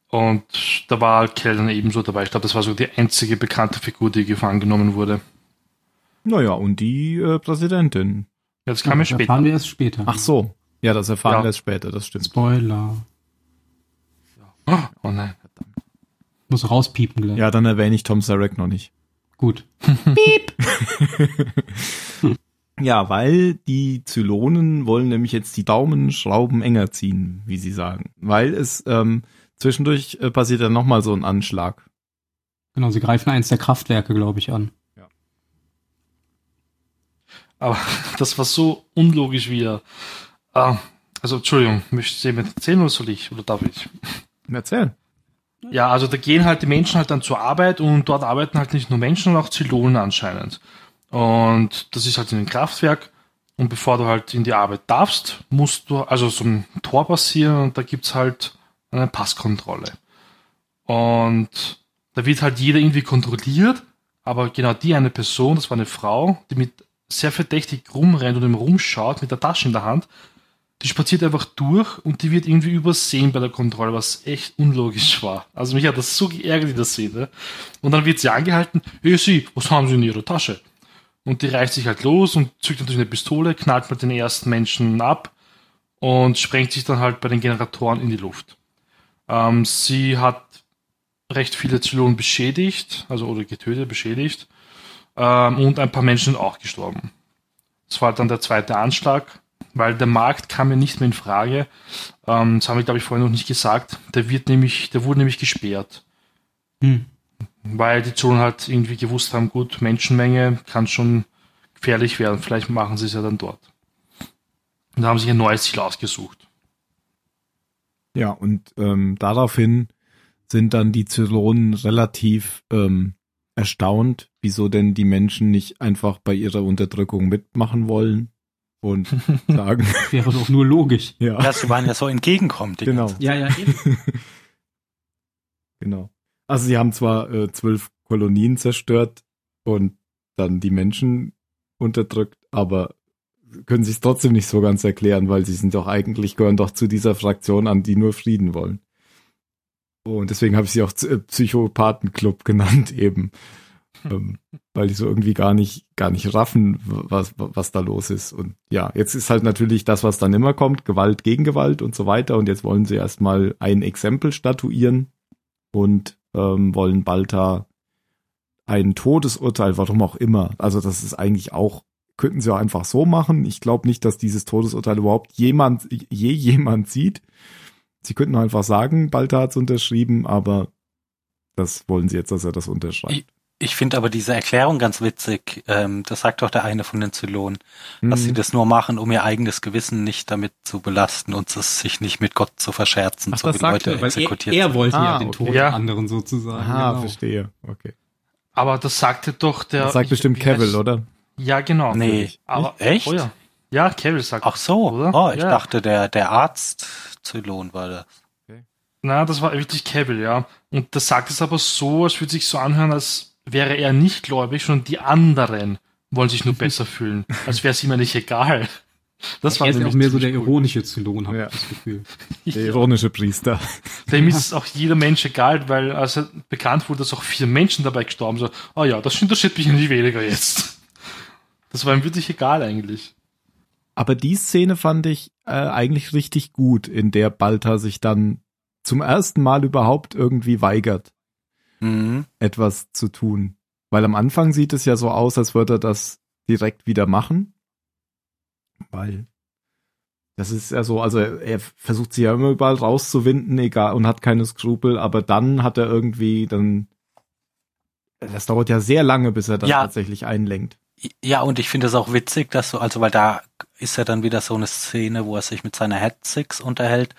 Und da war Kell dann ebenso dabei. Ich glaube, das war so die einzige bekannte Figur, die gefangen genommen wurde. Naja, und die äh, Präsidentin. Ja, das kam ja, ja später. erfahren wir erst später. Ach so. Ja, das erfahren ja. wir erst später, das stimmt. Spoiler. Oh nein, verdammt. Muss rauspiepen gleich. Ja, dann erwähne ich Tom Sarek noch nicht. Gut. Piep! Ja, weil die Zylonen wollen nämlich jetzt die Daumenschrauben enger ziehen, wie sie sagen. Weil es ähm, zwischendurch äh, passiert dann nochmal so ein Anschlag. Genau, sie greifen eins der Kraftwerke, glaube ich, an. Ja. Aber das war so unlogisch wieder. Ah, also, Entschuldigung, möchtest du jemand erzählen oder soll ich? Oder darf ich? Erzählen. Ja, also da gehen halt die Menschen halt dann zur Arbeit und dort arbeiten halt nicht nur Menschen, sondern auch Zylonen anscheinend. Und das ist halt in einem Kraftwerk Und bevor du halt in die Arbeit darfst, musst du, also so ein Tor passieren und da gibt's halt eine Passkontrolle. Und da wird halt jeder irgendwie kontrolliert, aber genau die eine Person, das war eine Frau, die mit sehr verdächtig rumrennt und im rumschaut mit der Tasche in der Hand, die spaziert einfach durch und die wird irgendwie übersehen bei der Kontrolle, was echt unlogisch war. Also mich hat das so geärgert in der Szene. Und dann wird sie angehalten, hey Sie, was haben Sie in Ihrer Tasche? Und die reißt sich halt los und zückt natürlich eine Pistole, knallt mit den ersten Menschen ab und sprengt sich dann halt bei den Generatoren in die Luft. Ähm, sie hat recht viele Zylonen beschädigt, also oder getötet, beschädigt. Ähm, und ein paar Menschen sind auch gestorben. Das war dann der zweite Anschlag weil der Markt kam ja nicht mehr in Frage. Ähm, das haben wir, glaube ich, vorhin noch nicht gesagt. Der wird nämlich, der wurde nämlich gesperrt. Hm. Weil die Zonen halt irgendwie gewusst haben, gut, Menschenmenge kann schon gefährlich werden. Vielleicht machen sie es ja dann dort. Und da haben sich ein neues Ziel ausgesucht. Ja, und ähm, daraufhin sind dann die Zylonen relativ ähm, erstaunt, wieso denn die Menschen nicht einfach bei ihrer Unterdrückung mitmachen wollen und sagen. Wäre doch nur logisch. Ja. sie waren ja so entgegenkommt. Genau. Ja, ja, eben. genau. Also sie haben zwar äh, zwölf Kolonien zerstört und dann die Menschen unterdrückt, aber können sich trotzdem nicht so ganz erklären, weil sie sind doch eigentlich gehören doch zu dieser Fraktion an, die nur Frieden wollen. Und deswegen habe ich sie auch äh, Psychopathenclub genannt eben ähm, weil die so irgendwie gar nicht, gar nicht raffen, was, was da los ist. Und ja, jetzt ist halt natürlich das, was dann immer kommt, Gewalt gegen Gewalt und so weiter. Und jetzt wollen sie erstmal ein Exempel statuieren und ähm, wollen Balta ein Todesurteil, warum auch immer. Also das ist eigentlich auch, könnten sie auch einfach so machen. Ich glaube nicht, dass dieses Todesurteil überhaupt jemand, je jemand sieht. Sie könnten einfach sagen, Balta hat's unterschrieben, aber das wollen sie jetzt, dass er das unterschreibt. Ich finde aber diese Erklärung ganz witzig. Ähm, das sagt doch der eine von den Zylonen, mhm. dass sie mhm. das nur machen, um ihr eigenes Gewissen nicht damit zu belasten und es sich nicht mit Gott zu verscherzen, Ach, so wie Leute er, exekutiert Er, er wollte ah, ja den Tod der anderen sozusagen. Ah, genau. verstehe. Okay. Aber das sagte doch der. Das sagt ich, bestimmt Cavill, oder? Ja, genau. Nee. Aber, Echt? Oh ja. Ja, Cavill sagt Ach so. Oder? Oh, ich ja. dachte, der, der Arzt Zylon war das. Okay. Na, das war wirklich Cavill, ja. Und das sagt es aber so, als würde sich so anhören, als wäre er nicht gläubig, sondern die anderen wollen sich nur besser fühlen. Als wäre es ihm nicht egal. Das war er ist auch mehr so der ironische Zylon, habe ja. ich das Gefühl. Der ironische Priester. Dem ist es auch jeder Mensch egal, weil als bekannt wurde, dass auch vier Menschen dabei gestorben sind, oh ja, das interessiert mich nicht weniger jetzt. Das war ihm wirklich egal eigentlich. Aber die Szene fand ich äh, eigentlich richtig gut, in der Balta sich dann zum ersten Mal überhaupt irgendwie weigert mhm. etwas zu tun. Weil am Anfang sieht es ja so aus, als würde er das direkt wieder machen. Weil das ist ja so, also er, er versucht sich ja immer überall rauszuwinden, egal, und hat keine Skrupel, aber dann hat er irgendwie dann, das dauert ja sehr lange, bis er das ja. tatsächlich einlenkt. Ja, und ich finde es auch witzig, dass so, also weil da ist ja dann wieder so eine Szene, wo er sich mit seiner Head Six unterhält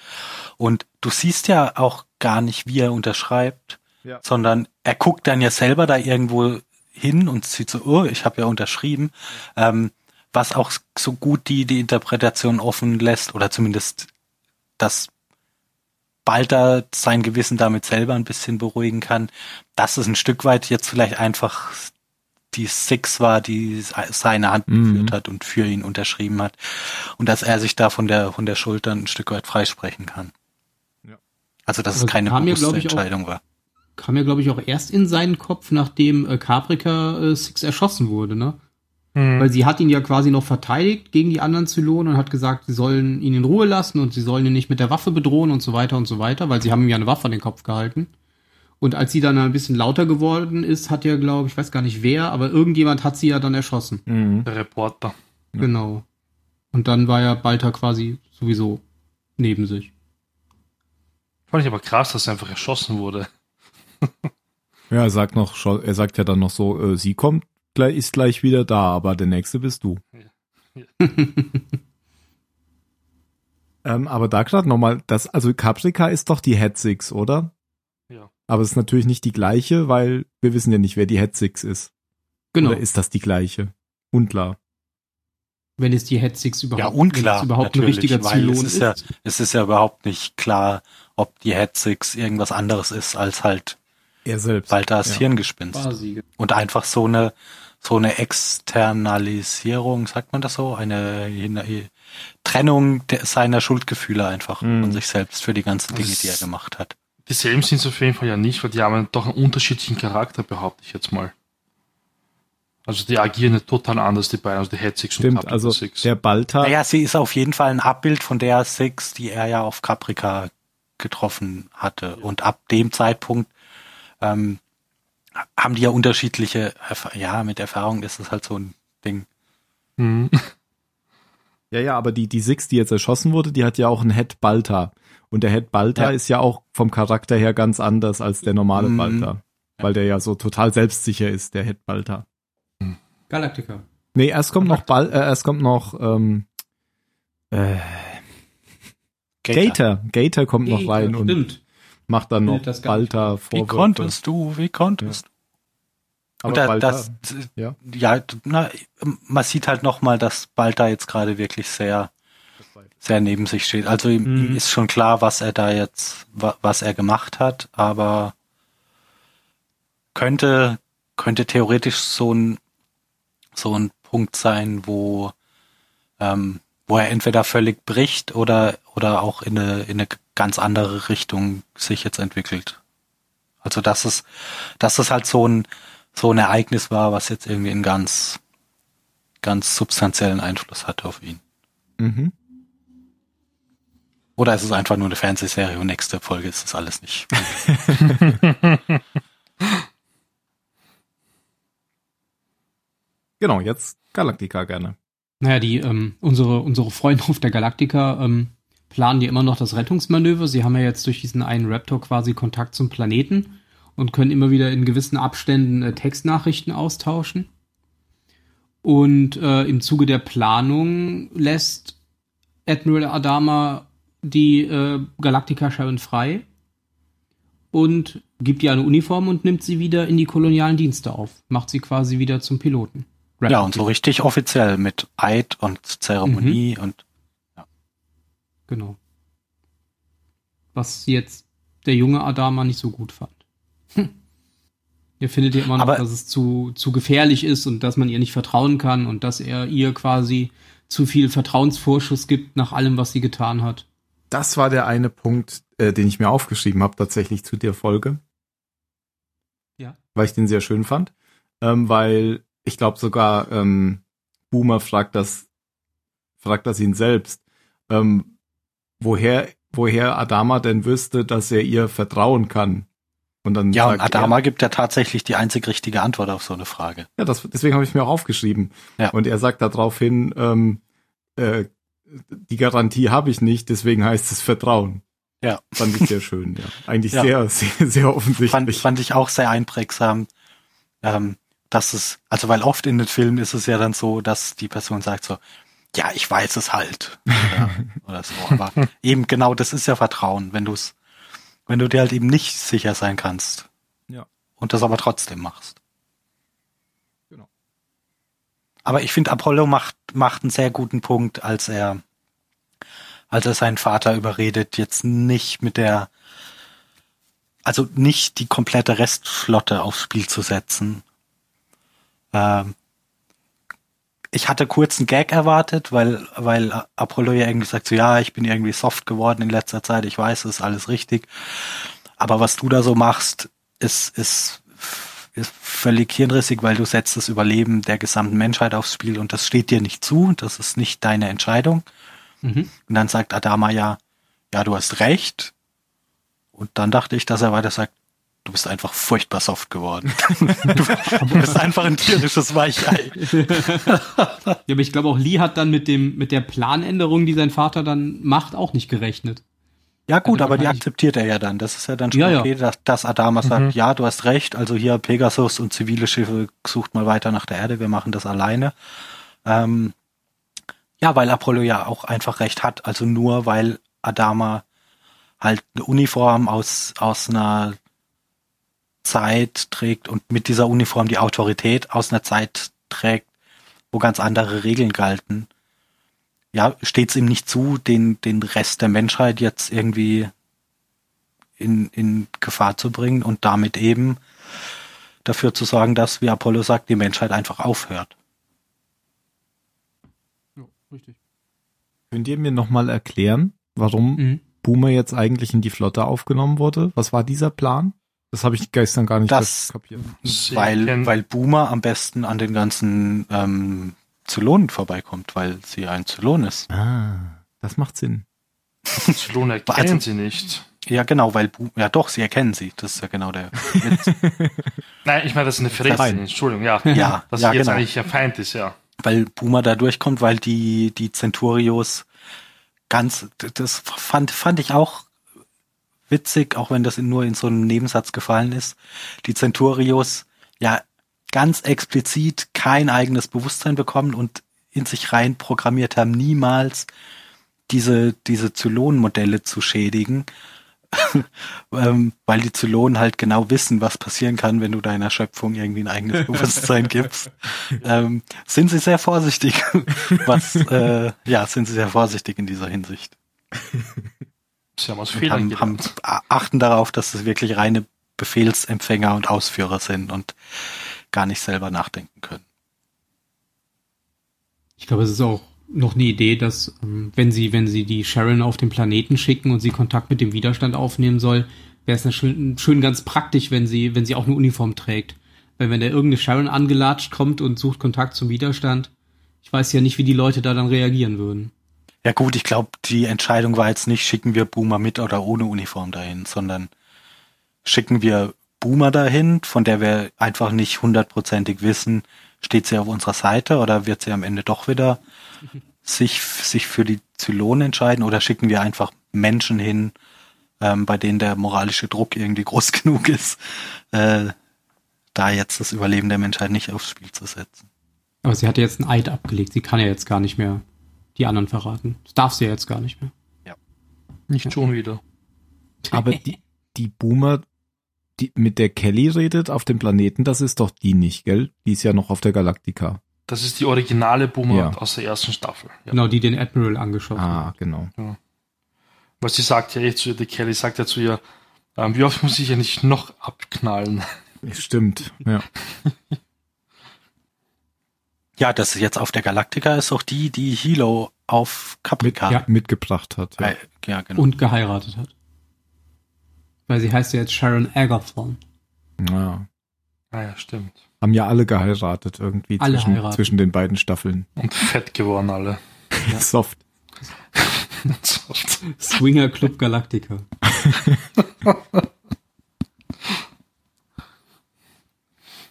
und du siehst ja auch gar nicht, wie er unterschreibt, ja. sondern er guckt dann ja selber da irgendwo hin und sieht so, oh, ich habe ja unterschrieben, ähm, was auch so gut die, die Interpretation offen lässt oder zumindest das Balter sein Gewissen damit selber ein bisschen beruhigen kann, dass es ein Stück weit jetzt vielleicht einfach die Six war, die seine Hand mhm. geführt hat und für ihn unterschrieben hat und dass er sich da von der von der Schulter ein Stück weit freisprechen kann. Ja. Also dass also es keine bewusste Entscheidung war kam ja, glaube ich, auch erst in seinen Kopf, nachdem äh, Caprica äh, Six erschossen wurde, ne? Mhm. Weil sie hat ihn ja quasi noch verteidigt gegen die anderen Zylonen und hat gesagt, sie sollen ihn in Ruhe lassen und sie sollen ihn nicht mit der Waffe bedrohen und so weiter und so weiter, weil sie haben ihm ja eine Waffe an den Kopf gehalten. Und als sie dann ein bisschen lauter geworden ist, hat ja, glaube ich, weiß gar nicht wer, aber irgendjemand hat sie ja dann erschossen. Mhm. Der Reporter. Genau. Und dann war ja Balta quasi sowieso neben sich. Fand ich aber krass, dass er einfach erschossen wurde. ja, er sagt noch, er sagt ja dann noch so, äh, sie kommt, ist gleich wieder da, aber der nächste bist du. Ja. Ja. ähm, aber da gerade nochmal, das, also Caprica ist doch die Head Six, oder? Ja. Aber es ist natürlich nicht die gleiche, weil wir wissen ja nicht, wer die Head Six ist. Genau. Oder ist das die gleiche? Unklar. wenn es die Hetzix überhaupt, ja, unklar, überhaupt ein richtiger Zylon ist. ist. Ja, es ist ja überhaupt nicht klar, ob die Hetzix irgendwas anderes ist als halt er selbst. Baltas ja. Hirngespinst. Quasi. Und einfach so eine so eine Externalisierung, sagt man das so, eine, eine Trennung der, seiner Schuldgefühle einfach mhm. von sich selbst für die ganzen Dinge, die er gemacht hat. Dieselben sind es auf jeden Fall ja nicht, weil die haben doch einen unterschiedlichen Charakter, behaupte ich jetzt mal. Also die agieren nicht total anders, die beiden, also die Head Six Stimmt, und Caprica also Six. der Balta. Naja, sie ist auf jeden Fall ein Abbild von der Six, die er ja auf Caprica getroffen hatte. Und ab dem Zeitpunkt ähm, haben die ja unterschiedliche, ja, mit Erfahrung ist es halt so ein Ding. Mhm. Ja, ja, aber die, die Six, die jetzt erschossen wurde, die hat ja auch einen Head Balta. Und der Head Balta ja. ist ja auch vom Charakter her ganz anders als der normale mhm. Balta. Weil der ja so total selbstsicher ist, der Head Balta. Galactica. Nee, erst kommt noch Ball, äh, erst kommt noch ähm, äh, Gator. Gator. Gator kommt Gator, noch rein stimmt. und macht dann noch Balta Vorwürfe. Wie konntest du? Wie konntest du? Aber da, Balta, das, ja, ja na, man sieht halt nochmal, dass Balta jetzt gerade wirklich sehr, sehr neben sich steht. Also ihm, mhm. ihm, ist schon klar, was er da jetzt, was er gemacht hat, aber könnte, könnte theoretisch so ein so ein Punkt sein, wo, ähm, wo er entweder völlig bricht oder, oder auch in eine, in eine ganz andere Richtung sich jetzt entwickelt. Also dass es, dass es halt so ein, so ein Ereignis war, was jetzt irgendwie einen ganz, ganz substanziellen Einfluss hatte auf ihn. Mhm. Oder ist es einfach nur eine Fernsehserie und nächste Folge ist das alles nicht. Genau, jetzt Galactica gerne. Naja, die, ähm, unsere, unsere Freunde auf der Galactica ähm, planen ja immer noch das Rettungsmanöver. Sie haben ja jetzt durch diesen einen Raptor quasi Kontakt zum Planeten und können immer wieder in gewissen Abständen äh, Textnachrichten austauschen. Und äh, im Zuge der Planung lässt Admiral Adama die äh, Galactica Sharon frei und gibt ihr eine Uniform und nimmt sie wieder in die kolonialen Dienste auf. Macht sie quasi wieder zum Piloten. Rap ja, und so richtig offiziell mit Eid und Zeremonie mhm. und. Genau. Was jetzt der junge Adama nicht so gut fand. Hm. Er findet ja immer noch, Aber dass es zu, zu gefährlich ist und dass man ihr nicht vertrauen kann und dass er ihr quasi zu viel Vertrauensvorschuss gibt nach allem, was sie getan hat. Das war der eine Punkt, äh, den ich mir aufgeschrieben habe, tatsächlich zu der Folge. Ja. Weil ich den sehr schön fand. Ähm, weil ich glaube sogar ähm, Boomer fragt das, fragt das ihn selbst, ähm, woher, woher Adama denn wüsste, dass er ihr vertrauen kann. Und dann ja, und Adama er, gibt ja tatsächlich die einzig richtige Antwort auf so eine Frage. Ja, das, deswegen habe ich mir auch aufgeschrieben. Ja. Und er sagt daraufhin, ähm, äh, die Garantie habe ich nicht, deswegen heißt es Vertrauen. Ja. Fand ich sehr schön, ja. Eigentlich ja. sehr, sehr, sehr offensichtlich. Fand, fand ich auch sehr einprägsam. Ähm, dass es, also weil oft in den Filmen ist es ja dann so, dass die Person sagt so, ja, ich weiß es halt. Oder, oder so. Aber eben genau, das ist ja Vertrauen, wenn du es, wenn du dir halt eben nicht sicher sein kannst. Ja. Und das aber trotzdem machst. Genau. Aber ich finde, Apollo macht, macht einen sehr guten Punkt, als er, als er seinen Vater überredet, jetzt nicht mit der, also nicht die komplette Restflotte aufs Spiel zu setzen, ähm, ich hatte kurz einen Gag erwartet, weil, weil Apollo ja irgendwie sagt, so ja, ich bin irgendwie soft geworden in letzter Zeit, ich weiß, es ist alles richtig. Aber was du da so machst, ist, ist, ist völlig hirnrissig, weil du setzt das Überleben der gesamten Menschheit aufs Spiel und das steht dir nicht zu, das ist nicht deine Entscheidung. Mhm. Und dann sagt Adama ja, ja, du hast recht. Und dann dachte ich, dass er weiter sagt, du bist einfach furchtbar soft geworden. du bist einfach ein tierisches Weichei. ja, aber ich glaube auch Lee hat dann mit dem, mit der Planänderung, die sein Vater dann macht, auch nicht gerechnet. Ja gut, aber die akzeptiert er ja dann. Das ist ja dann schon ja, okay, dass, dass Adama sagt, mhm. ja, du hast recht, also hier Pegasus und zivile Schiffe sucht mal weiter nach der Erde, wir machen das alleine. Ähm, ja, weil Apollo ja auch einfach recht hat, also nur weil Adama halt eine Uniform aus, aus einer Zeit trägt und mit dieser Uniform die Autorität aus einer Zeit trägt, wo ganz andere Regeln galten, ja, steht es ihm nicht zu, den, den Rest der Menschheit jetzt irgendwie in, in Gefahr zu bringen und damit eben dafür zu sorgen, dass, wie Apollo sagt, die Menschheit einfach aufhört. Ja, richtig. Könnt ihr mir nochmal erklären, warum mhm. Boomer jetzt eigentlich in die Flotte aufgenommen wurde? Was war dieser Plan? Das habe ich gestern gar nicht das, kapiert. Weil, weil Boomer am besten an den ganzen ähm, Zylonen vorbeikommt, weil sie ein Zylon ist. Ah, das macht Sinn. Zylon erkennen also, sie nicht. Ja, genau, weil, ja doch, sie erkennen sie. Das ist ja genau der Nein, ich meine, das ist eine Verletzung. Entschuldigung, ja. Ja, dass ja, jetzt genau. eigentlich der Feind ist, ja. Weil Boomer da durchkommt, weil die, die Centurios ganz, das fand, fand ich auch witzig, auch wenn das nur in so einem Nebensatz gefallen ist. Die Centurios ja ganz explizit kein eigenes Bewusstsein bekommen und in sich rein programmiert haben, niemals diese, diese Zylon-Modelle zu schädigen, ähm, weil die Zylonen halt genau wissen, was passieren kann, wenn du deiner Schöpfung irgendwie ein eigenes Bewusstsein gibst. Ähm, sind sie sehr vorsichtig, was, äh, ja, sind sie sehr vorsichtig in dieser Hinsicht. Sie haben, aus haben, haben, achten darauf, dass es wirklich reine Befehlsempfänger und Ausführer sind und gar nicht selber nachdenken können. Ich glaube, es ist auch noch eine Idee, dass ähm, wenn sie, wenn sie die Sharon auf den Planeten schicken und sie Kontakt mit dem Widerstand aufnehmen soll, wäre es schön, schön ganz praktisch, wenn sie, wenn sie auch eine Uniform trägt. Weil wenn da irgendeine Sharon angelatscht kommt und sucht Kontakt zum Widerstand, ich weiß ja nicht, wie die Leute da dann reagieren würden. Ja gut, ich glaube, die Entscheidung war jetzt nicht, schicken wir Boomer mit oder ohne Uniform dahin, sondern schicken wir Boomer dahin, von der wir einfach nicht hundertprozentig wissen, steht sie auf unserer Seite oder wird sie am Ende doch wieder sich, sich für die Zylonen entscheiden oder schicken wir einfach Menschen hin, ähm, bei denen der moralische Druck irgendwie groß genug ist, äh, da jetzt das Überleben der Menschheit nicht aufs Spiel zu setzen. Aber sie hat ja jetzt einen Eid abgelegt, sie kann ja jetzt gar nicht mehr die anderen verraten. Das darf sie ja jetzt gar nicht mehr. Ja. Nicht schon wieder. Aber die, die Boomer die mit der Kelly redet auf dem Planeten, das ist doch die nicht, gell? Die ist ja noch auf der Galaktika. Das ist die originale Boomer ja. aus der ersten Staffel. Ja. Genau, die den Admiral angeschaut Ah, genau. Ja. Weil sie sagt ja echt zu ihr, die Kelly sagt ja zu ihr, ähm, wie oft muss ich ja nicht noch abknallen? Stimmt, ja. ja, das ist jetzt auf der Galaktika ist auch die, die Hilo auf Caprica Mit, ja, mitgebracht hat. Ja. ja, genau. Und geheiratet hat. Weil sie heißt ja jetzt Sharon Agathon. Ja. Ah ja, stimmt. Haben ja alle geheiratet irgendwie alle zwischen, zwischen den beiden Staffeln. Und fett geworden alle. Ja. Soft. Soft. Swinger Club Galactica.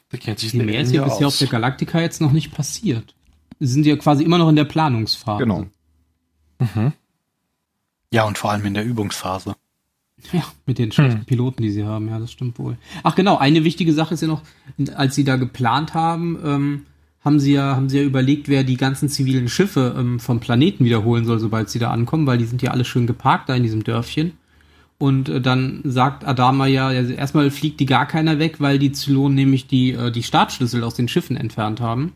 da kennt sich Die mehr ist ja bisher auf der Galactica jetzt noch nicht passiert. Sie sind ja quasi immer noch in der Planungsphase. Genau. Mhm. Ja, und vor allem in der Übungsphase. Ja, mit den schlechten hm. Piloten, die sie haben, ja, das stimmt wohl. Ach genau, eine wichtige Sache ist ja noch, als sie da geplant haben, ähm, haben sie ja, haben sie ja überlegt, wer die ganzen zivilen Schiffe ähm, vom Planeten wiederholen soll, sobald sie da ankommen, weil die sind ja alle schön geparkt da in diesem Dörfchen. Und äh, dann sagt Adama ja, also erstmal fliegt die gar keiner weg, weil die Zylonen nämlich die, äh, die Startschlüssel aus den Schiffen entfernt haben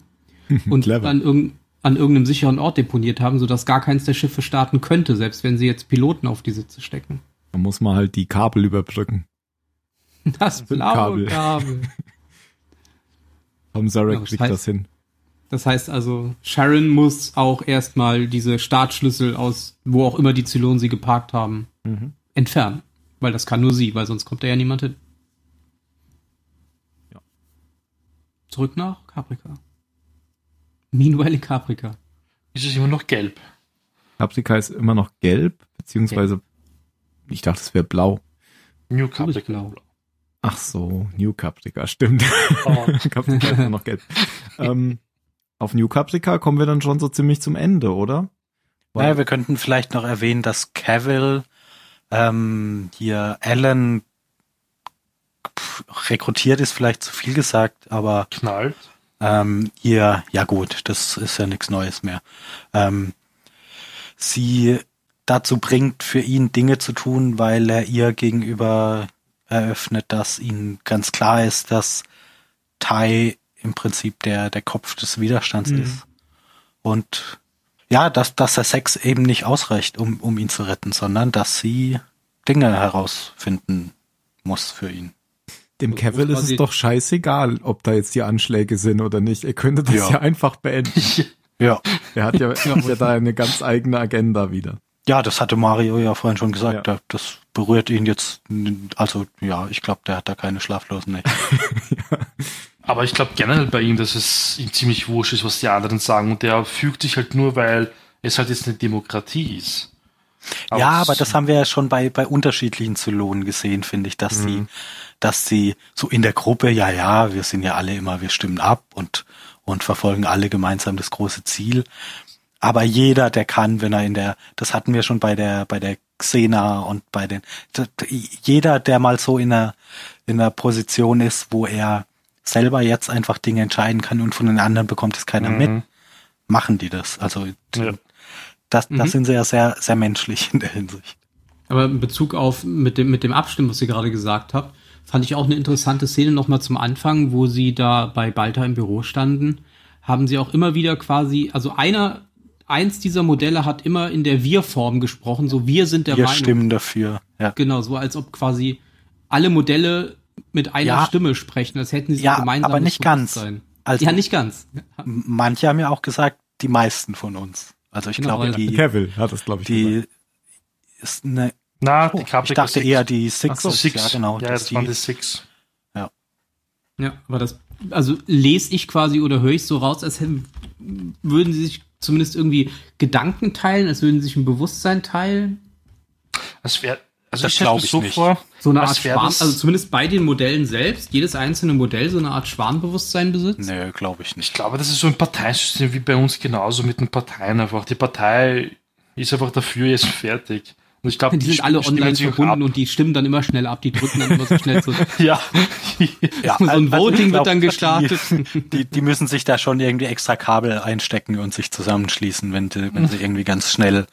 und an, irg an irgendeinem sicheren Ort deponiert haben, sodass gar keins der Schiffe starten könnte, selbst wenn sie jetzt Piloten auf die Sitze stecken. Da muss man halt die Kabel überbrücken. Das blaue Kabel. Kabel. Tom Zarek ja, kriegt heißt, das hin. Das heißt also, Sharon muss auch erstmal diese Startschlüssel aus, wo auch immer die Zylonen sie geparkt haben, mhm. Entfernen. Weil das kann nur sie, weil sonst kommt da ja niemand hin. Ja. Zurück nach Caprica. Meanwhile in Caprica. Ist es immer noch gelb? Caprica ist immer noch gelb, beziehungsweise gelb. Ich dachte, es wäre blau. New Caprica. Blau. Ach so, New Caprica, stimmt. Oh. Caprica ist noch gelb. ähm, auf New Caprica kommen wir dann schon so ziemlich zum Ende, oder? Weil naja, wir könnten vielleicht noch erwähnen, dass Cavill ähm, hier Alan rekrutiert ist vielleicht zu viel gesagt, aber knallt. Ähm, ihr, ja gut, das ist ja nichts Neues mehr. Ähm, sie dazu bringt, für ihn Dinge zu tun, weil er ihr gegenüber eröffnet, dass ihm ganz klar ist, dass Tai im Prinzip der, der Kopf des Widerstands mhm. ist. Und ja, dass, dass der Sex eben nicht ausreicht, um, um ihn zu retten, sondern dass sie Dinge herausfinden muss für ihn. Dem Cavill ist es doch scheißegal, ob da jetzt die Anschläge sind oder nicht. Er könnte das ja, ja einfach beenden. ja. Er hat ja, ja da eine ganz eigene Agenda wieder. Ja, das hatte Mario ja vorhin schon gesagt. Ja. Das berührt ihn jetzt, also ja, ich glaube, der hat da keine schlaflosen Nächte. ja. Aber ich glaube generell bei ihm, dass es ihm ziemlich wurscht ist, was die anderen sagen. Und der fügt sich halt nur, weil es halt jetzt eine Demokratie ist. Aber ja, aber das haben wir ja schon bei, bei unterschiedlichen Zylonen gesehen, finde ich, dass mhm. sie, dass sie so in der Gruppe, ja, ja, wir sind ja alle immer, wir stimmen ab und, und verfolgen alle gemeinsam das große Ziel. Aber jeder, der kann, wenn er in der, das hatten wir schon bei der, bei der Xena und bei den, jeder, der mal so in einer, in einer Position ist, wo er selber jetzt einfach Dinge entscheiden kann und von den anderen bekommt es keiner mhm. mit, machen die das. Also ja. das, das mhm. sind sie ja sehr, sehr menschlich in der Hinsicht. Aber in Bezug auf mit dem, mit dem Abstimmen, was ihr gerade gesagt habt, fand ich auch eine interessante Szene nochmal zum Anfang, wo sie da bei Balta im Büro standen, haben sie auch immer wieder quasi, also einer, eins dieser Modelle hat immer in der Wir-Form gesprochen, so wir sind der wir Meinung. Wir stimmen dafür, ja. Genau, so als ob quasi alle Modelle mit einer ja, Stimme sprechen, als hätten sie ja, gemeinsam. Aber nicht ganz. Also, ja, nicht ganz. Manche haben ja auch gesagt, die meisten von uns. Also ich genau, glaube, die. Kevin hat das, glaube ich, die gesagt. ist eine. Na, oh, die ich dachte Six. eher die Six. So, Six. Ja, genau. Ja, das, das waren die Six. Ja. Ja, aber das, also lese ich quasi oder höre ich so raus, als hätten, würden sie sich zumindest irgendwie Gedanken teilen, als würden sie sich ein Bewusstsein teilen. Es wäre also das ich stelle so nicht. vor, so eine Art Schwarm, also zumindest bei den Modellen selbst, jedes einzelne Modell so eine Art Schwarmbewusstsein besitzt? Nee, glaube ich nicht. Ich glaube, das ist so ein Parteisystem wie bei uns genauso mit den Parteien einfach. Die Partei ist einfach dafür jetzt fertig. Und ich glaube, die, die sind alle online verbunden und die stimmen dann immer schnell ab, die drücken dann immer so schnell so. ja. ja. So ein also Voting glaub, wird dann gestartet. Die, die, die, müssen sich da schon irgendwie extra Kabel einstecken und sich zusammenschließen, wenn, die, wenn sie irgendwie ganz schnell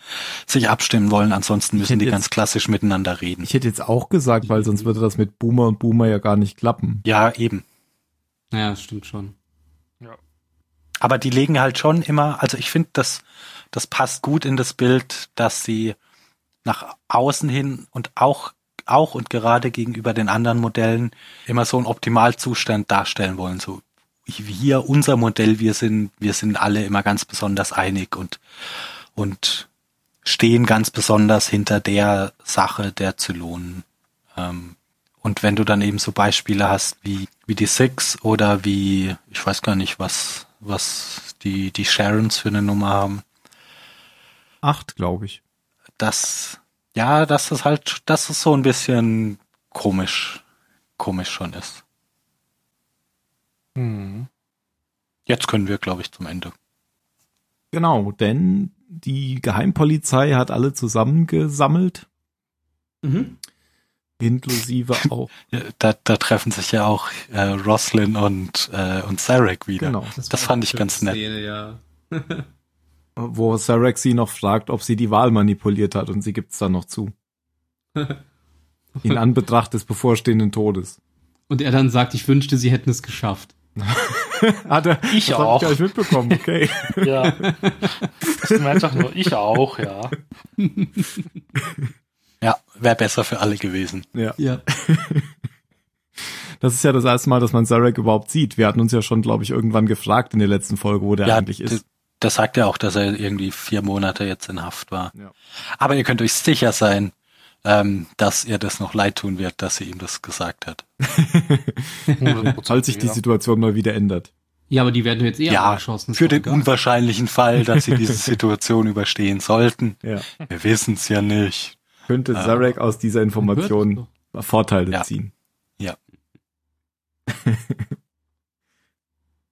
sich abstimmen wollen. Ansonsten müssen die jetzt, ganz klassisch miteinander reden. Ich hätte jetzt auch gesagt, weil sonst würde das mit Boomer und Boomer ja gar nicht klappen. Ja, eben. Ja, stimmt schon. Ja. Aber die legen halt schon immer, also ich finde, das, das passt gut in das Bild, dass sie nach außen hin und auch auch und gerade gegenüber den anderen Modellen immer so einen Optimalzustand darstellen wollen. So hier unser Modell, wir sind, wir sind alle immer ganz besonders einig und, und stehen ganz besonders hinter der Sache der Zylonen. Ähm, und wenn du dann eben so Beispiele hast wie, wie die Six oder wie, ich weiß gar nicht, was, was die, die Sharons für eine Nummer haben. Acht, glaube ich das, ja, dass es halt, dass es so ein bisschen komisch, komisch schon ist. Hm. Jetzt können wir, glaube ich, zum Ende. Genau, denn die Geheimpolizei hat alle zusammengesammelt. Mhm. Inklusive auch. Da, da treffen sich ja auch äh, Roslyn und, äh, und Sarek wieder. Genau. Das, das fand ich ganz nett. Szene, ja. wo Sarek sie noch fragt, ob sie die Wahl manipuliert hat und sie gibt's dann noch zu. In Anbetracht des bevorstehenden Todes. Und er dann sagt, ich wünschte, sie hätten es geschafft. Hat er, ich das auch. Hab ich mitbekommen, okay. ja. Das ist einfach nur, ich auch, ja. Ja, wäre besser für alle gewesen. Ja. ja. Das ist ja das erste Mal, dass man Zarek überhaupt sieht. Wir hatten uns ja schon, glaube ich, irgendwann gefragt in der letzten Folge, wo der ja, eigentlich ist das sagt ja auch, dass er irgendwie vier Monate jetzt in Haft war. Ja. Aber ihr könnt euch sicher sein, ähm, dass ihr das noch leid tun wird, dass sie ihm das gesagt hat. Falls sich die Situation mal wieder ändert. Ja, aber die werden jetzt eher ja, erschossen. Für den unwahrscheinlichen Fall, dass sie diese Situation überstehen sollten. Ja. Wir wissen es ja nicht. Könnte ähm, Zarek aus dieser Information Vorteile ja. ziehen. Ja.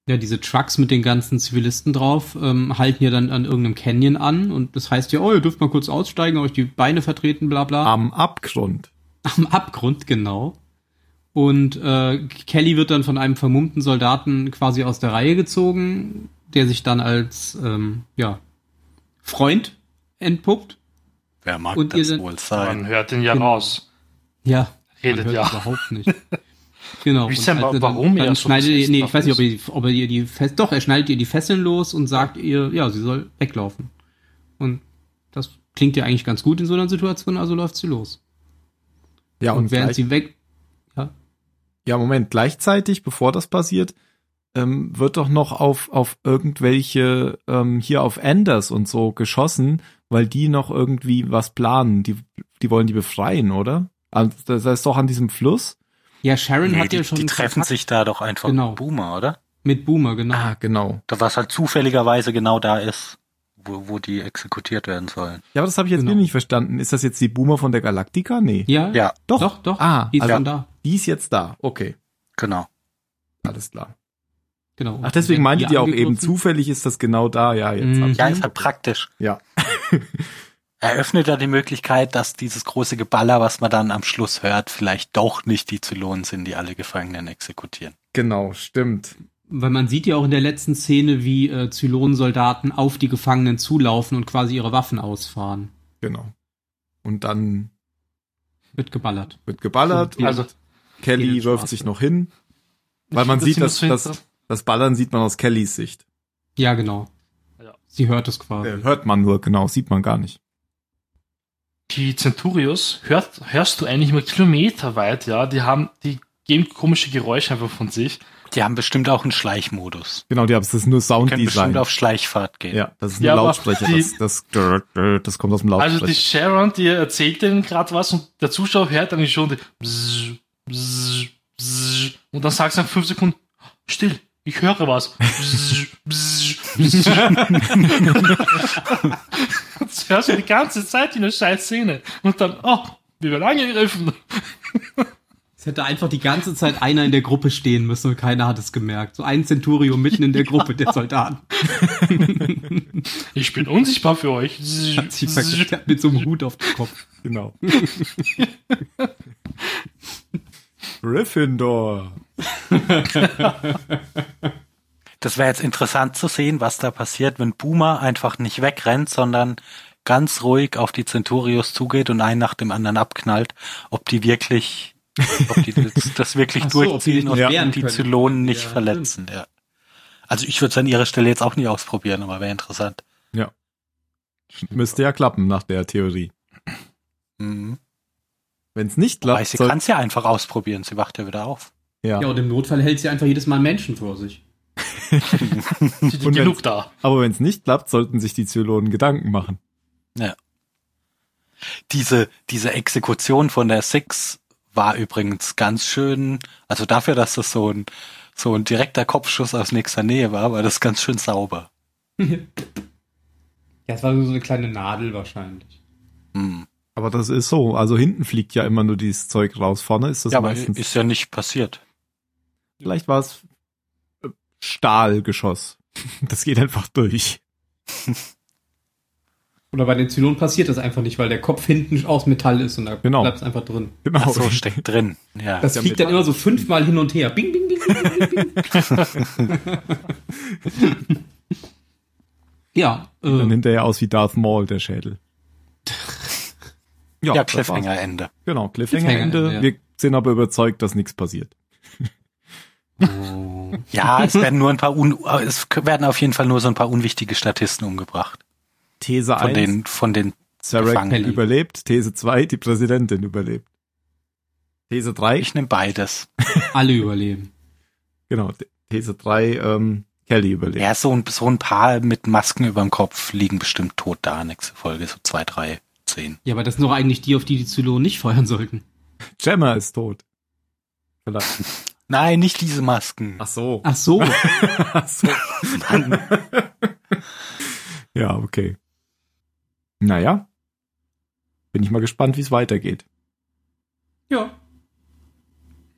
Ja, diese Trucks mit den ganzen Zivilisten drauf ähm, halten ja dann an irgendeinem Canyon an und das heißt ja, oh, ihr dürft mal kurz aussteigen, euch die Beine vertreten, bla bla. Am Abgrund. Am Abgrund, genau. Und äh, Kelly wird dann von einem vermummten Soldaten quasi aus der Reihe gezogen, der sich dann als ähm, ja, Freund entpuppt. Wer mag und das wohl sein? Man hört ihn ja raus. Ja, redet ja überhaupt nicht. Genau. Wisst ihr, halt warum dann, dann schneidet ihr, nee, ich weiß nicht, ob ihr, ob ihr die Fest, doch, er schneidet ihr die Fesseln los und sagt ihr, ja, sie soll weglaufen. Und das klingt ja eigentlich ganz gut in so einer Situation, also läuft sie los. Ja, und, und während sie weg. Ja. Ja, Moment, gleichzeitig, bevor das passiert, ähm, wird doch noch auf, auf irgendwelche, ähm, hier auf Anders und so geschossen, weil die noch irgendwie was planen. Die, die wollen die befreien, oder? Also, das ist doch an diesem Fluss. Ja, Sharon Nee, hat die, ja schon. die treffen sich da doch einfach Genau. mit Boomer, oder? Mit Boomer, genau. Ah, genau. Da was halt zufälligerweise genau da ist, wo, wo die exekutiert werden sollen. Ja, aber das habe ich jetzt Genau. wieder nicht verstanden. Ist das jetzt die Boomer von der Galactica? Nee. Ja, Ja, Doch. doch, doch. Ah, die ist also- schon da. Die ist jetzt da. Okay. genau. Alles klar. Genau. Ach, deswegen meintet die ihr auch eben, zufällig ist das genau da. Ja, jetzt. Mhm. hab ich- Ja, ist halt praktisch. Ja. Eröffnet ja die Möglichkeit, dass dieses große Geballer, was man dann am Schluss hört, vielleicht doch nicht die Zylonen sind, die alle Gefangenen exekutieren. Genau, stimmt. Weil man sieht ja auch in der letzten Szene, wie äh, Zylonensoldaten auf die Gefangenen zulaufen und quasi ihre Waffen ausfahren. Genau. Und dann Wird geballert. wird geballert. Also, Kelly wirft sich noch hin. Weil ich man sieht, dass das, das Ballern sieht man aus Kellys Sicht. Ja, genau. Ja. Sie hört es quasi. Äh, hört man nur, genau, sieht man gar nicht. Die Centurios hört, hörst du eigentlich immer kilometerweit, ja, die haben, die geben komische Geräusche einfach von sich. Die haben bestimmt auch einen Schleichmodus. Genau, die haben es das ist nur Die können bestimmt Sounddesign. auf Schleichfahrt gehen. Ja, das ist nur Ja, Lautsprecher. die- Das, das, das kommt aus dem Also die Lautsprecher. Sharon, die erzählt denen gerade was und der Zuschauer hört eigentlich schon die Bzzz, Bzzz, Bzzz, und dann sagst du nach fünf Sekunden, still, ich höre was. Das hörst du die ganze Zeit in der scheiß Szene. Und dann, oh, wir werden angegriffen. Es hätte einfach die ganze Zeit einer in der Gruppe stehen müssen und keiner hat es gemerkt. So ein Centurio mitten in der Gruppe der Soldaten. Ich bin unsichtbar für euch. Hat sich verkehrt mit so einem Hut auf dem Kopf. Genau. Gryffindor. Das wäre jetzt interessant zu sehen, was da passiert, wenn Boomer einfach nicht wegrennt, sondern ganz ruhig auf die Centurios zugeht und einen nach dem anderen abknallt, ob die wirklich, ob die das, das wirklich so, durchziehen und, nicht und die. Zylonen nicht Ja, verletzen. Ja. Also ich würde es an ihrer Stelle jetzt auch nie ausprobieren, aber wäre interessant. Müsste ja klappen nach der Theorie. Mhm. Wenn es nicht Weil klappt, sie soll, kann es ja einfach ausprobieren, sie wacht ja wieder auf. ja. Ja, und im Notfall hält sie einfach jedes Mal Menschen vor sich. Und Genug wenn's- da. aber wenn es nicht klappt, sollten sich die Zylonen Gedanken machen. Diese, diese Exekution von der Six war übrigens ganz schön, also dafür, dass das so ein, so ein direkter Kopfschuss aus nächster Nähe war, war das ganz schön sauber. Ja, es war nur so eine kleine Nadel wahrscheinlich. Hm. Aber das ist so. Also hinten fliegt ja immer nur dieses Zeug raus. Vorne ist das Ja, aber meistens. ist ja nicht passiert. vielleicht war es äh, Stahlgeschoss. Das geht einfach durch. Oder bei den Zylonen passiert das einfach nicht, weil der Kopf hinten aus Metall ist und da Genau. bleibt es einfach drin. Genau. Ach so, steckt drin. Ja. Das ja fliegt dann immer so fünfmal hin und her. Bing, bing, bing, bing, bing, bing. ja, dann äh, hinterher aus wie Darth Maul, der Schädel. Ja, war's. Cliffhanger-Ende. Genau, Cliffhanger-Ende. Ja. Wir sind aber überzeugt, dass nichts passiert. Ja, es werden nur ein paar, un es werden auf jeden Fall nur so ein paar unwichtige Statisten umgebracht. These Von 1, den, von den, Sarek Gefangenen. überlebt. These 2, die Präsidentin überlebt. These 3, ich nehme beides. alle überleben. genau, These 3, ähm, Kelly überlebt. Ja, so ein, so ein paar mit Masken überm Kopf liegen bestimmt tot da, nächste Folge, so zwei, drei, zehn. Ja, aber das sind doch eigentlich die, auf die die Zylonen nicht feuern sollten. Gemma ist tot. Vielleicht. Nein, nicht diese Masken. Ach so. Ach so. Ach so. Mann. Ja, okay. Naja. Bin ich mal gespannt, wie es weitergeht. ja.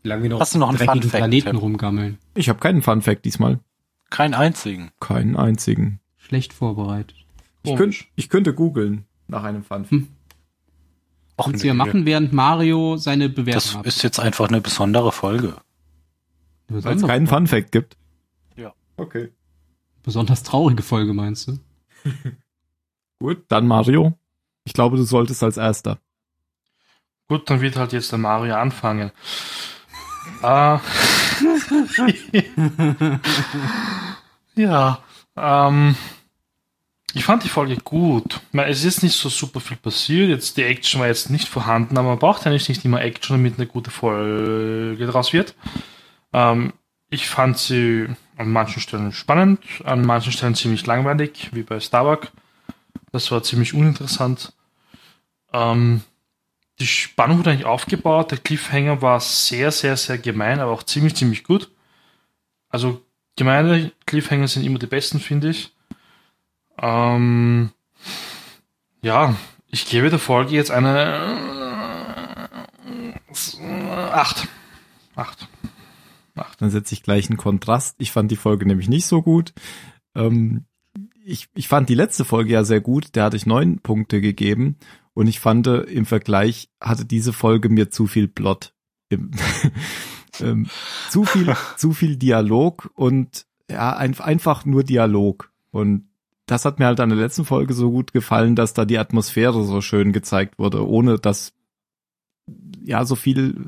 Wie lange wir noch Hast du noch einen dreckigen Fun-Fact, Planeten Tim? rumgammeln. Ich habe keinen Fun Fact diesmal. Keinen einzigen. Keinen einzigen. Schlecht vorbereitet. Ich, könnt, ich könnte googeln nach einem Fun. Hm. Ja nö. machen, während Mario seine Bewertung Das ab. ist jetzt einfach eine besondere Folge. Weil es keinen Fun Fact gibt. Ja. Okay. besonders traurige Folge, meinst du? Gut, dann Mario. Ich glaube, du solltest als erster. Gut, dann wird halt jetzt der Mario anfangen. äh, ja, ähm, Ich fand die Folge gut. Es ist nicht so super viel passiert. Jetzt die Action war jetzt nicht vorhanden, aber man braucht nicht, nicht immer Action, damit eine gute Folge draus wird. Ähm, ich fand sie an manchen Stellen spannend, an manchen Stellen ziemlich langweilig, wie bei Starbuck. Das war ziemlich uninteressant. Ähm, die Spannung wurde eigentlich aufgebaut. Der Cliffhanger war sehr, sehr, sehr gemein, aber auch ziemlich, ziemlich gut. Also gemeine Cliffhanger sind immer die besten, finde ich. Ähm, ja, ich gebe der Folge jetzt eine äh, 8. 8. 8. Dann setze ich gleich einen Kontrast. Ich fand die Folge nämlich nicht so gut. Ähm, ich, ich fand die letzte Folge ja sehr gut. Der hatte ich neun Punkte gegeben. Und ich fand, im Vergleich hatte diese Folge mir zu viel Plot. ähm, zu viel, zu viel Dialog und ja, ein, einfach nur Dialog. Und das hat mir halt an der letzten Folge so gut gefallen, dass da die Atmosphäre so schön gezeigt wurde, ohne dass ja so viel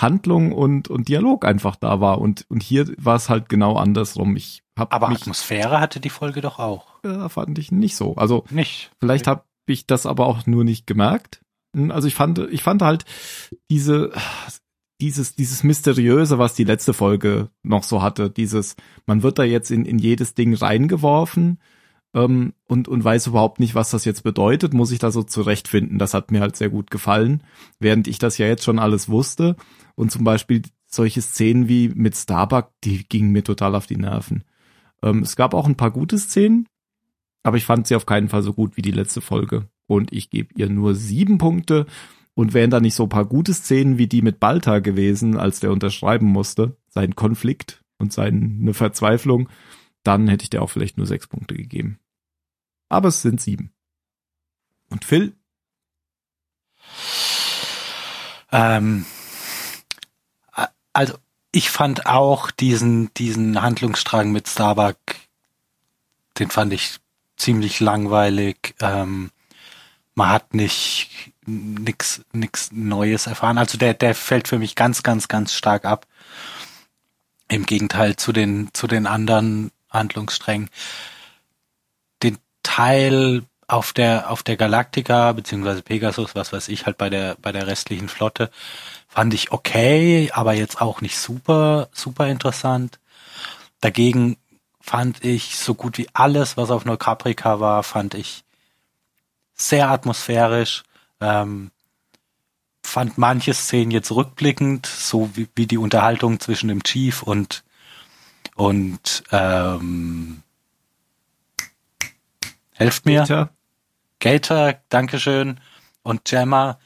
Handlung und, und Dialog einfach da war. Und, und hier war es halt genau andersrum. Ich hab Aber mich, Atmosphäre hatte die Folge doch auch. Ja, fand ich nicht so. Also nicht. Vielleicht habe ich das aber auch nur nicht gemerkt. Hm, also ich fand, ich fand halt diese, dieses, dieses Mysteriöse, was die letzte Folge noch so hatte, dieses, man wird da jetzt in, in jedes Ding reingeworfen ähm, und, und weiß überhaupt nicht, was das jetzt bedeutet, muss ich da so zurechtfinden. Das hat mir halt sehr gut gefallen, während ich das ja jetzt schon alles wusste. Und zum Beispiel solche Szenen wie mit Starbuck, die gingen mir total auf die Nerven. Ähm, es gab auch ein paar gute Szenen, aber ich fand sie auf keinen Fall so gut wie die letzte Folge. Und ich gebe ihr nur sieben Punkte. Und wären da nicht so ein paar gute Szenen wie die mit Balta gewesen, als der unterschreiben musste, sein Konflikt und seine Verzweiflung, dann hätte ich dir auch vielleicht nur sechs Punkte gegeben. Aber es sind sieben. Und Phil? Ähm, also ich fand auch diesen, diesen Handlungsstrang mit Starbuck, den fand ich ziemlich langweilig. Ähm, man hat nicht nix, nix Neues erfahren. Also der, der fällt für mich ganz, ganz, ganz stark ab. Im Gegenteil zu den, zu den anderen Handlungssträngen. Teil auf der, auf der Galactica, beziehungsweise Pegasus, was weiß ich, halt bei der, bei der restlichen Flotte, fand ich okay, aber jetzt auch nicht super, super interessant. Dagegen fand ich so gut wie alles, was auf Neukaprika war, fand ich sehr atmosphärisch. Ähm, fand manche Szenen jetzt rückblickend, so wie, wie die Unterhaltung zwischen dem Chief und und ähm, helft mir. Gator. Gator, Dankeschön. Und Gemma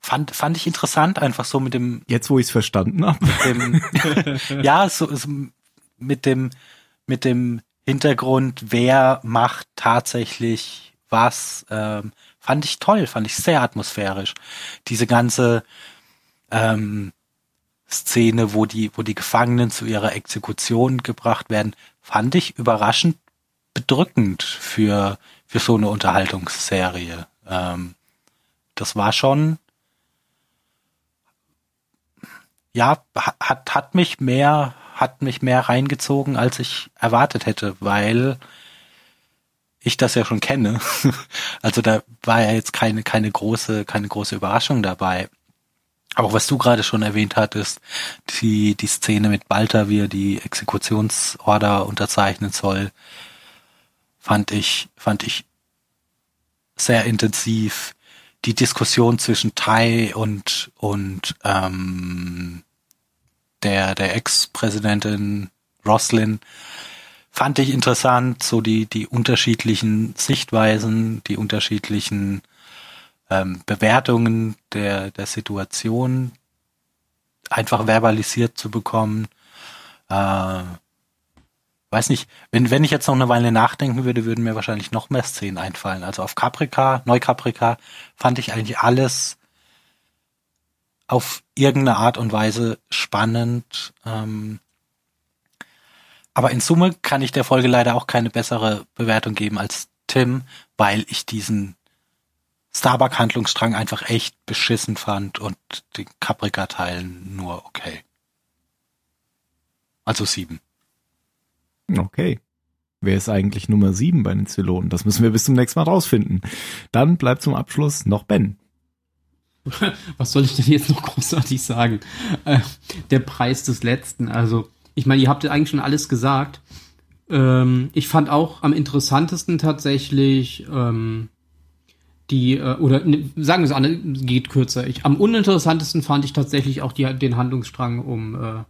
fand fand ich interessant, einfach so mit dem. Jetzt, wo ich es verstanden habe. ja, so, so mit dem mit dem Hintergrund, wer macht tatsächlich was, ähm, fand ich toll, fand ich sehr atmosphärisch. Diese ganze ähm, Szene, wo die, wo die Gefangenen zu ihrer Exekution gebracht werden, fand ich überraschend bedrückend für, für so eine Unterhaltungsserie. Ähm, das war schon, ja, hat, hat mich mehr, hat mich mehr reingezogen, als ich erwartet hätte, weil ich das ja schon kenne. also da war ja jetzt keine, keine große, keine große Überraschung dabei. Aber was du gerade schon erwähnt hattest, die, die Szene mit Balta, wie er die Exekutionsorder unterzeichnen soll, fand ich, fand ich sehr intensiv. Die Diskussion zwischen Tai und, und ähm, der, der Ex-Präsidentin Roslin fand ich interessant, so die, die unterschiedlichen Sichtweisen, die unterschiedlichen ähm, Bewertungen der, der Situation einfach verbalisiert zu bekommen. Äh, weiß nicht, wenn, wenn ich jetzt noch eine Weile nachdenken würde, würden mir wahrscheinlich noch mehr Szenen einfallen. Also auf Caprica, Neucaprica fand ich eigentlich alles auf irgendeine Art und Weise spannend. Ähm, aber in Summe kann ich der Folge leider auch keine bessere Bewertung geben als Tim, weil ich diesen Starbuck-Handlungsstrang einfach echt beschissen fand und den Caprica-Teil nur okay. Also sieben. Okay. Wer ist eigentlich Nummer 7 bei den Zylonen? Das müssen wir bis zum nächsten Mal rausfinden. Dann bleibt zum Abschluss noch Ben. Was soll ich denn jetzt noch großartig sagen? Äh, der Preis des Letzten. Also, ich meine, ihr habt ja eigentlich schon alles gesagt. Ähm, ich fand auch am interessantesten tatsächlich ähm, die, äh, oder ne, sagen wir es an, geht kürzer. Ich, am uninteressantesten fand ich tatsächlich auch die, den Handlungsstrang um, äh,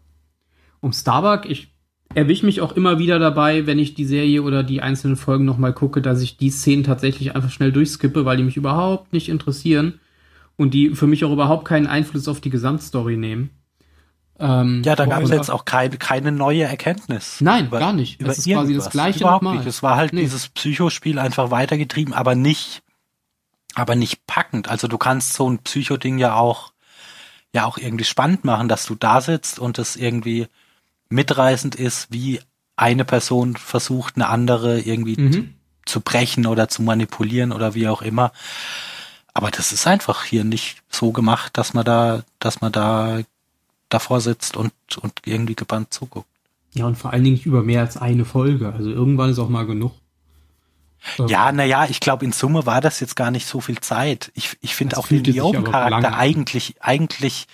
um Starbuck. Ich erwische mich auch immer wieder dabei, wenn ich die Serie oder die einzelnen Folgen nochmal gucke, dass ich die Szenen tatsächlich einfach schnell durchskippe, weil die mich überhaupt nicht interessieren und die für mich auch überhaupt keinen Einfluss auf die Gesamtstory nehmen. Ähm, ja, da gab es jetzt auch keine, keine neue Erkenntnis. Nein, über, gar nicht. Über es ist irgendwas. quasi das gleiche Überhaupt nochmal. Nicht. Es war halt nee. dieses Psychospiel einfach weitergetrieben, aber nicht, aber nicht packend. Also du kannst so ein Psychoding ja auch, ja auch irgendwie spannend machen, dass du da sitzt und es irgendwie mitreißend ist, wie eine Person versucht, eine andere irgendwie mhm. zu, zu brechen oder zu manipulieren oder wie auch immer. Aber das ist einfach hier nicht so gemacht, dass man da, dass man da davor sitzt und, und irgendwie gebannt zuguckt. Ja, und vor allen Dingen über mehr als eine Folge. Also irgendwann ist auch mal genug. Ja, naja, ich glaube, in Summe war das jetzt gar nicht so viel Zeit. Ich, ich finde auch den Lioben-Charakter eigentlich, eigentlich,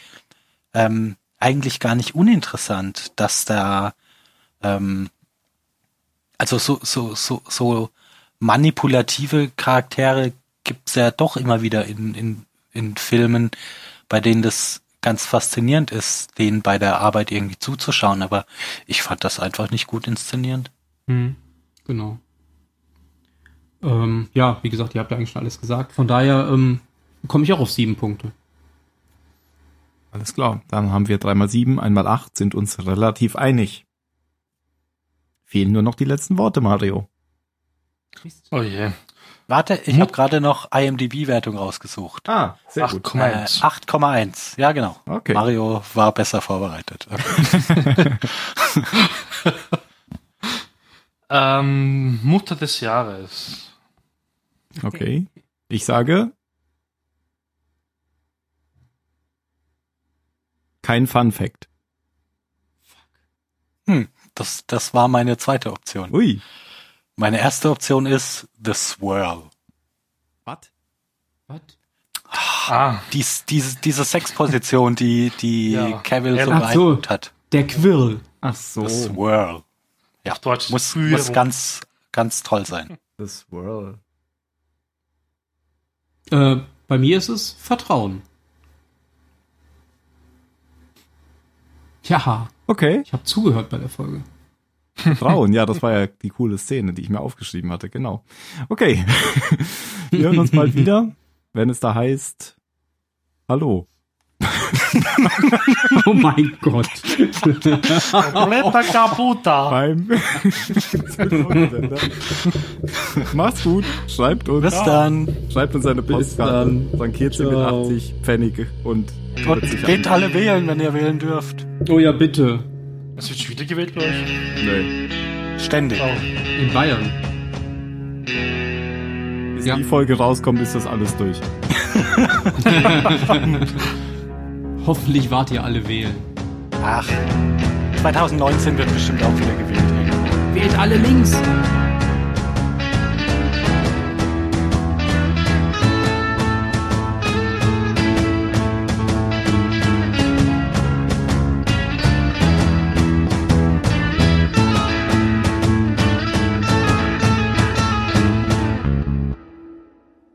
ähm, eigentlich gar nicht uninteressant, dass da, ähm, also so, so, so, so manipulative Charaktere gibt's ja doch immer wieder in, in, in Filmen, bei denen das ganz faszinierend ist, denen bei der Arbeit irgendwie zuzuschauen, aber ich fand das einfach nicht gut inszenierend. Hm, genau. Ähm, ja, wie gesagt, ihr habt ja eigentlich schon alles gesagt. Von daher ähm, komme ich auch auf sieben Punkte. Alles klar, dann haben wir dreimal sieben, einmal acht, sind uns relativ einig. Fehlen nur noch die letzten Worte, Mario. Oh je. Warte, ich hm? habe gerade noch IMDb-Wertung rausgesucht. Ah, sehr 8, gut. 8,1. Äh, ja, genau. Okay. Mario war besser vorbereitet. Okay. ähm, Mutter des Jahres. Okay. Ich sage kein Fun Fact. Hm, das, das war meine zweite Option. Ui. Meine erste Option ist The Swirl. Was? Was? Ah. Dies, diese, diese Sexposition, die, die ja. Cavill so beeindruckt hat. Der Quirl. Ach so. The Swirl. Ja, Deutsch muss, muss ganz, ganz toll sein. The Swirl. Äh, bei mir ist es Vertrauen. Ja. Okay. Ich habe zugehört bei der Folge. Frauen, ja, das war ja die coole Szene, die ich mir aufgeschrieben hatte, genau. Okay. Wir hören uns mal wieder, wenn es da heißt Hallo. oh mein Gott. Completa Caputa. Beim Macht's gut. Schreibt uns. Bis dann. Schreibt uns eine Postkarte. Frankiert sie mit 80 Pfennig und und geht alle wählen, wenn ihr wählen dürft. Oh ja, bitte. Es wird schon wieder gewählt bei euch? Nee. Ständig. Oh. In Bayern. Bis ja. die Folge rauskommt, ist das alles durch. Hoffentlich wart ihr alle wählen. Ach, 2019 wird bestimmt auch wieder gewählt. Wählt alle links.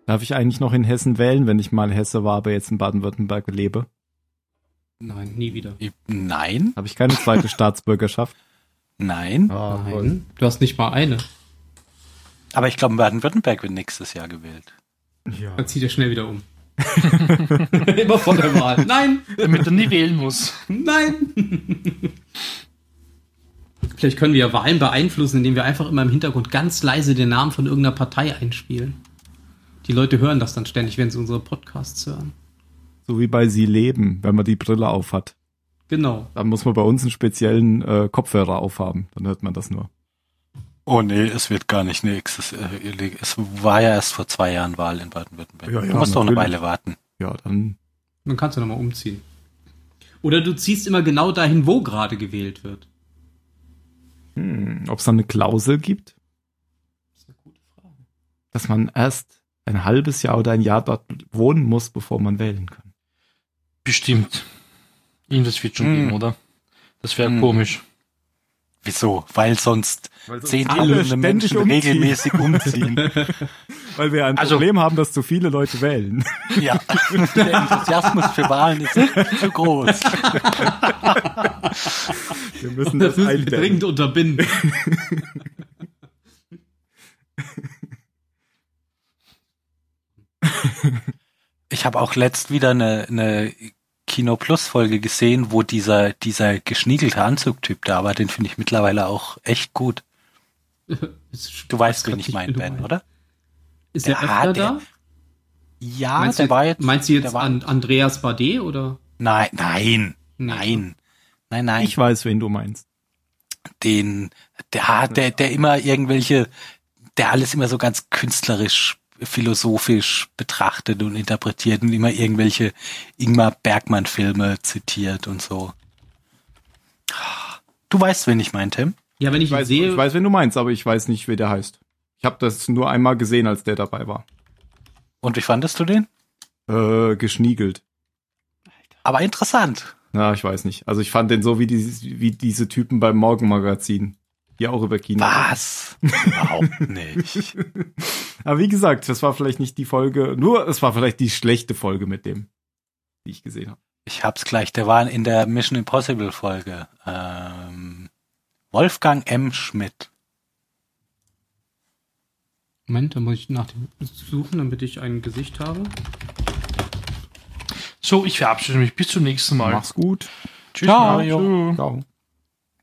Darf ich eigentlich noch in Hessen wählen, wenn ich mal Hesse war, aber jetzt in Baden-Württemberg lebe? Nein, nie wieder. Nein. Habe ich keine zweite Staatsbürgerschaft? Nein. Oh, Nein. Du hast nicht mal eine. Aber ich glaube, Baden-Württemberg wird nächstes Jahr gewählt. Ja. Dann zieht er schnell wieder um. Immer vor der Wahl. Nein! Damit er nie wählen muss. Nein! Vielleicht können wir ja Wahlen beeinflussen, indem wir einfach immer im Hintergrund ganz leise den Namen von irgendeiner Partei einspielen. Die Leute hören das dann ständig, wenn sie unsere Podcasts hören. So wie bei Sie leben, wenn man die Brille aufhat. Genau. Dann muss man bei uns einen speziellen äh, Kopfhörer aufhaben. Dann hört man das nur. Oh nee, es wird gar nicht nächstes. Äh, es war ja erst vor zwei Jahren Wahl in Baden-Württemberg. Ja, ja, du musst doch eine Weile warten. Ja, dann. Dann kannst du nochmal umziehen. Oder du ziehst immer genau dahin, wo gerade gewählt wird. Hm, Ob es da eine Klausel gibt? dass man erst ein halbes Jahr oder ein Jahr dort wohnen muss, bevor man wählen kann. Bestimmt. Irgendwas wird schon hm. geben, oder? Das wäre hm. komisch. Wieso? Weil sonst Weil zehn Millionen Menschen umziehen. regelmäßig umziehen. Weil wir ein also, Problem haben, dass zu viele Leute wählen. Ja, der Enthusiasmus für Wahlen ist zu groß. Wir müssen das, das müssen wir dringend unterbinden. Ich habe auch letzt wieder eine, eine Kino Plus Folge gesehen, wo dieser, dieser geschniegelte Anzugtyp da war, den finde ich mittlerweile auch echt gut. Du weißt, wen ich meine, Ben, oder? Ist der, der öfter da? Ja, meinst der du, war jetzt. Meinst du jetzt an Andreas Bade oder? Nein, nein, nee. nein, nein, nein. Ich weiß, wen du meinst. Den, der, der, der immer irgendwelche, der alles immer so ganz künstlerisch philosophisch betrachtet und interpretiert und immer irgendwelche Ingmar Bergmann-Filme zitiert und so. Du weißt, wen ich meine, Tim? Ja, wenn ich, ich weiß, sehe. Ich weiß, wen du meinst, aber ich weiß nicht, wer der heißt. Ich habe das nur einmal gesehen, als der dabei war. Und wie fandest du den? Äh, geschniegelt. Aber interessant. Na, ich weiß nicht. Also ich fand den so wie, die, wie diese Typen beim Morgenmagazin die auch über Kino. Was? Überhaupt nicht. Aber wie gesagt, das war vielleicht nicht die Folge, nur es war vielleicht die schlechte Folge mit dem, die ich gesehen habe. Ich hab's gleich, der war in der Mission Impossible Folge. Ähm, Wolfgang M. Schmidt. Moment, da muss ich nach dem suchen, damit ich ein Gesicht habe. So, ich verabschiede mich. Bis zum nächsten Mal. Mach's gut. Tschüss, Ciao. Mario. Ciao.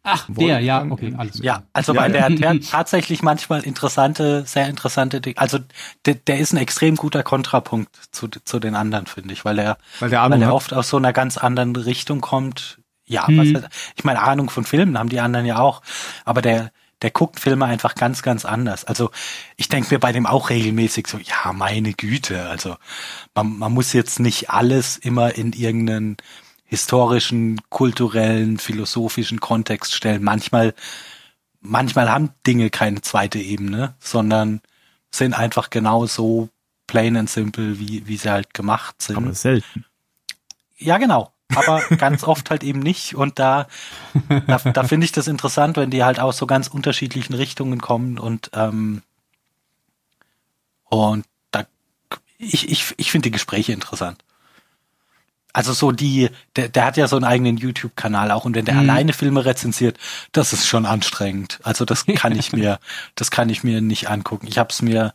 Ach, der, ja, okay, alles. Ja, also ja, weil der, der hat tatsächlich manchmal interessante, sehr interessante Dinge. Also der, der ist ein extrem guter Kontrapunkt zu, zu den anderen, finde ich, weil er, weil der, weil der oft aus so einer ganz anderen Richtung kommt. Ja, hm. was, ich meine, Ahnung von Filmen haben die anderen ja auch, aber der, der guckt Filme einfach ganz, ganz anders. Also ich denke mir bei dem auch regelmäßig so, ja, meine Güte, also man, man muss jetzt nicht alles immer in irgendeinen historischen, kulturellen, philosophischen Kontext stellen. Manchmal, manchmal haben Dinge keine zweite Ebene, sondern sind einfach genau so plain and simple, wie, wie sie halt gemacht sind. Aber selten. Ja, genau. Aber ganz oft halt eben nicht. Und da, da, da finde ich das interessant, wenn die halt aus so ganz unterschiedlichen Richtungen kommen und, ähm, und da, ich, ich, ich finde die Gespräche interessant. Also so die, der, der hat ja so einen eigenen YouTube-Kanal auch und wenn der mhm. alleine Filme rezensiert, das ist schon anstrengend. Also das kann ich mir, das kann ich mir nicht angucken. Ich habe es mir,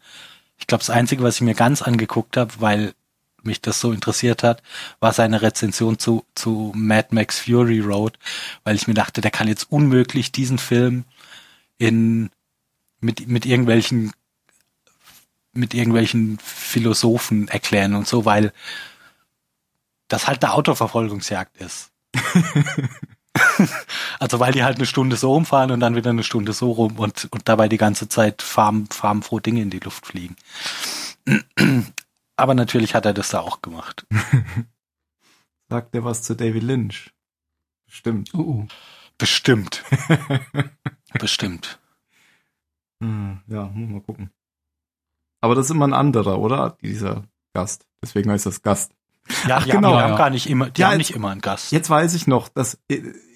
ich glaube, das Einzige, was ich mir ganz angeguckt habe, weil mich das so interessiert hat, war seine Rezension zu, zu Mad Max Fury Road, weil ich mir dachte, der kann jetzt unmöglich diesen Film in mit, mit irgendwelchen mit irgendwelchen Philosophen erklären und so, weil das halt eine Autoverfolgungsjagd ist. also weil die halt eine Stunde so rumfahren und dann wieder eine Stunde so rum und, und dabei die ganze Zeit farm, farmfroh Dinge in die Luft fliegen. Aber natürlich hat er das da auch gemacht. Sagt er was zu David Lynch? Bestimmt. Uh, bestimmt. Bestimmt. Hm, ja, muss mal gucken. Aber das ist immer ein anderer, oder? Dieser Gast. Deswegen heißt das Gast. Ja, Ach, die genau. Haben, die haben gar nicht immer, die ja, haben nicht immer einen Gast. Jetzt weiß ich noch, dass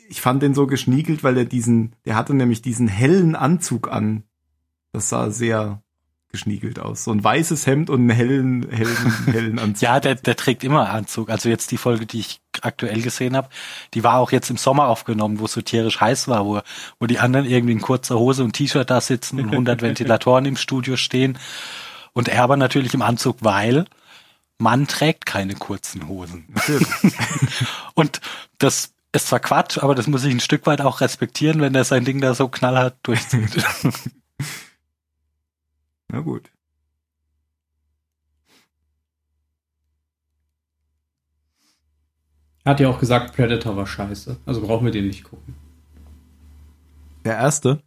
ich fand den so geschniegelt, weil er diesen, der hatte nämlich diesen hellen Anzug an. Das sah sehr geschniegelt aus. So ein weißes Hemd und einen hellen, hellen, hellen Anzug. ja, der, der trägt immer Anzug. Also jetzt die Folge, die ich aktuell gesehen habe, die war auch jetzt im Sommer aufgenommen, wo es so tierisch heiß war, wo, wo die anderen irgendwie in kurzer Hose und T-Shirt da sitzen und 100 Ventilatoren im Studio stehen. Und er aber natürlich im Anzug, weil Mann trägt keine kurzen Hosen. und das ist zwar Quatsch, aber das muss ich ein Stück weit auch respektieren, wenn er sein Ding da so knallhart durchzieht. Na gut. Er hat ja auch gesagt, Predator war scheiße. Also brauchen wir den nicht gucken. Der erste?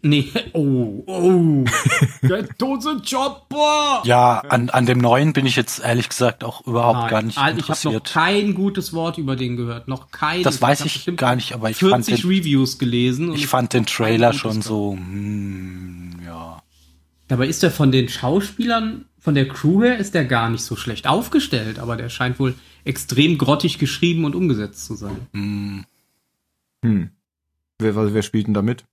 Nee, oh, oh, der Dose Chopper! Ja, an, an dem neuen bin ich jetzt ehrlich gesagt auch überhaupt Nein. gar nicht Alter, interessiert. Ich habe noch kein gutes Wort über den gehört, noch kein. Das weiß ich, ich gar nicht, aber ich 40 fand den, Reviews gelesen. ich fand den Trailer schon so, hm, ja. Dabei ist er von den Schauspielern, von der Crew her, ist der gar nicht so schlecht aufgestellt, aber der scheint wohl extrem grottig geschrieben und umgesetzt zu sein. Hm. Hm. Wer, wer spielt denn da mit?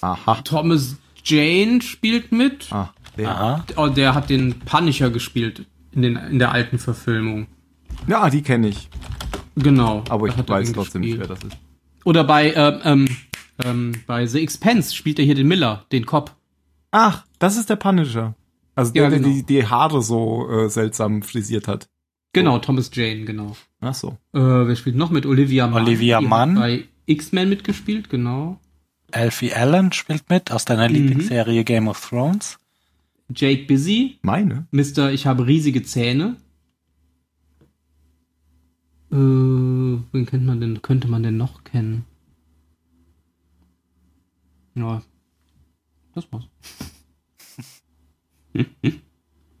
Aha. Thomas Jane spielt mit. Ah, der. Aha. Oh, der hat den Punisher gespielt in, den, in der alten Verfilmung. Ja, die kenne ich. Genau. Aber ich weiß trotzdem nicht, wer das ist. Oder bei, äh, ähm, ähm, bei The Expense spielt er hier den Miller, den Cop. Ach, das ist der Punisher. Also der, ja, genau. der die, die Haare so äh, seltsam frisiert hat. Genau, Thomas Jane, genau. Ach so. Äh, wer spielt noch mit? Olivia Mann. Olivia Mann. Bei X-Men mitgespielt, genau. Alfie Allen spielt mit aus deiner mhm. Lieblingsserie Game of Thrones. Jake Busy. Meine. Mr. Ich habe riesige Zähne. Äh, wen kennt man denn, könnte man denn noch kennen? Ja. Das war's.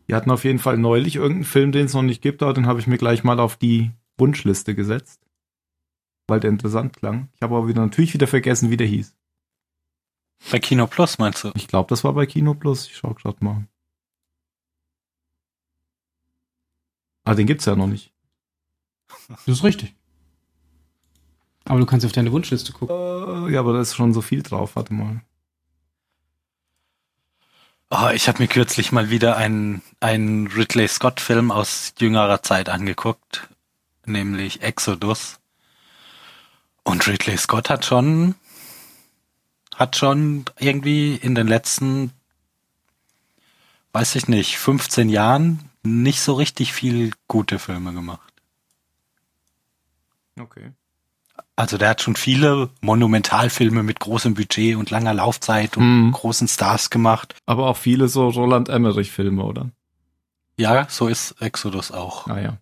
Wir hatten auf jeden Fall neulich irgendeinen Film, den es noch nicht gibt, aber den habe ich mir gleich mal auf die Wunschliste gesetzt. Weil der interessant klang. Ich habe aber wieder natürlich wieder vergessen, wie der hieß. Bei Kino Plus meinst du? Ich glaube, das war bei Kino Plus. Ich schau gerade mal. Ah, den gibt's ja noch nicht. Das ist richtig. Aber du kannst auf deine Wunschliste gucken. Äh, ja, aber da ist schon so viel drauf. Warte mal. Oh, ich habe mir kürzlich mal wieder einen, einen Ridley Scott-Film aus jüngerer Zeit angeguckt, nämlich Exodus. Und Ridley Scott hat schon, hat schon irgendwie in den letzten, weiß ich nicht, 15 Jahren nicht so richtig viel gute Filme gemacht. Okay. Also der hat schon viele Monumentalfilme mit großem Budget und langer Laufzeit und mhm. großen Stars gemacht. Aber auch viele so Roland Emmerich-Filme, oder? Ja, so ist Exodus auch. Ah ja.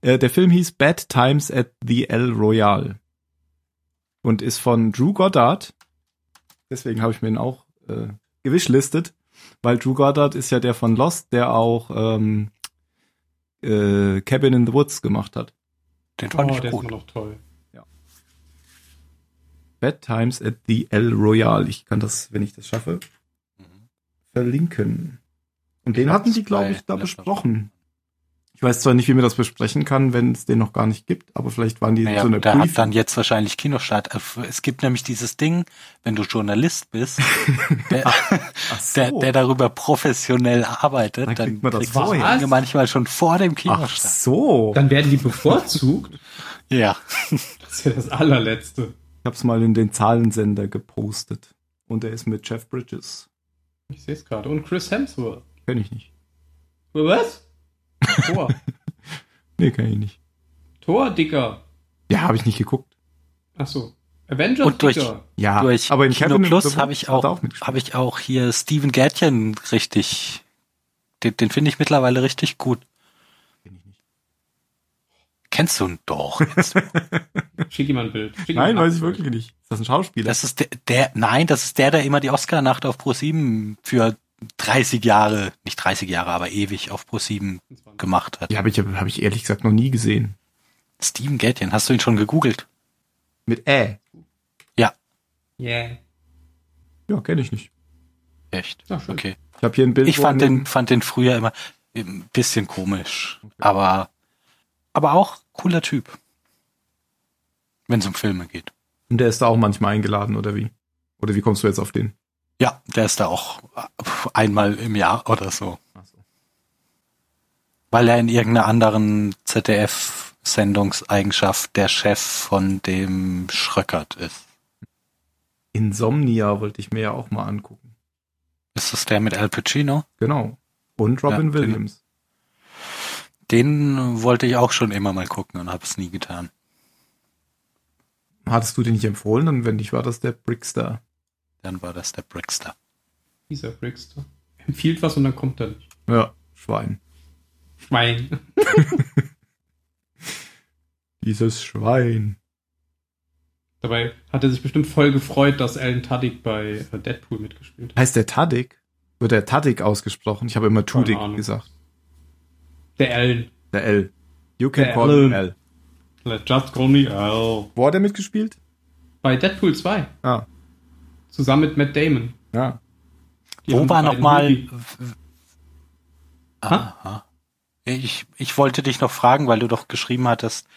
Äh, der Film hieß Bad Times at the El Royale und ist von Drew Goddard. Deswegen habe ich mir ihn auch äh, gewischlistet, weil Drew Goddard ist ja der von Lost, der auch ähm, äh, Cabin in the Woods gemacht hat. Den fand oh, ich der gut. ist immer noch toll. Bad Times at the El Royale. Ich kann das, wenn ich das schaffe, mhm. verlinken. Und den hatten die, glaube ich, da besprochen. Ich weiß zwar nicht, wie man das besprechen kann, wenn es den noch gar nicht gibt, aber vielleicht waren die naja, so eine Der Brief hat dann jetzt wahrscheinlich Kinostart. Äh, es gibt nämlich dieses Ding, wenn du Journalist bist, der, so. der, der, darüber professionell arbeitet, dann, dann kriegt man das kriegst manchmal schon vor dem Kinostart. Ach so. Dann werden die bevorzugt. ja. Das ist ja das allerletzte. Ich habe es mal in den Zahlensender gepostet. Und er ist mit Jeff Bridges. Ich sehe es gerade. Und Chris Hemsworth. Kenn ich nicht. Was? Thor. nee, kann ich nicht. Thor, Dicker. Ja, habe ich nicht geguckt. Ach so. Avengers und durch, Dicker. Ja, durch aber in Kino Plus habe ich auch, auch habe ich auch hier Steven Gärtchen richtig. Den, den finde ich mittlerweile richtig gut. Kennst du ihn doch. Schick ihm ein Bild. Schick nein, weiß ich wirklich nicht. Ist das ein Schauspieler? Das ist der, der nein, das ist der, der immer die Oscar-Nacht auf Pro7 für 30 Jahre, nicht 30 Jahre, aber ewig auf Pro7 gemacht hat. Ja, habe ich, hab ich ehrlich gesagt noch nie gesehen. Steven Gätjen, hast du ihn schon gegoogelt? Mit Ä? Ja. Yeah. Ja, kenne ich nicht. Echt? Ach, okay. Ich habe hier ein Bild. Ich fand den, fand den früher immer ein bisschen komisch, okay. aber aber auch cooler Typ. Wenn es um Filme geht. Und der ist da auch manchmal eingeladen, oder wie? Oder wie kommst du jetzt auf den? Ja, der ist da auch einmal im Jahr oder so. So. Weil er in irgendeiner anderen ZDF-Sendungseigenschaft der Chef von dem Schröckert ist. Insomnia wollte ich mir ja auch mal angucken. Ist das der mit Al Pacino? Genau. Und Robin ja, Williams. Den wollte ich auch schon immer mal gucken und habe es nie getan. Hattest du den nicht empfohlen? Und wenn nicht, war das der Brickster. Dann war das der Brickster. Dieser Brickster. Empfiehlt was und dann kommt er nicht. Ja, Schwein. Schwein. Dieses Schwein. Dabei hat er sich bestimmt voll gefreut, dass Alan Tudyk bei Deadpool mitgespielt hat. Heißt der Tudyk? Wird der Tudyk ausgesprochen? Ich habe immer Tudyk gesagt. Der L. Der L. You can der call L. me L. Let's just call me L. Wo hat er mitgespielt? Bei Deadpool 2. Ah. Zusammen mit Matt Damon. Ja. Die Wo war nochmal... Aha. Ich, ich wollte dich noch fragen, weil du doch geschrieben hattest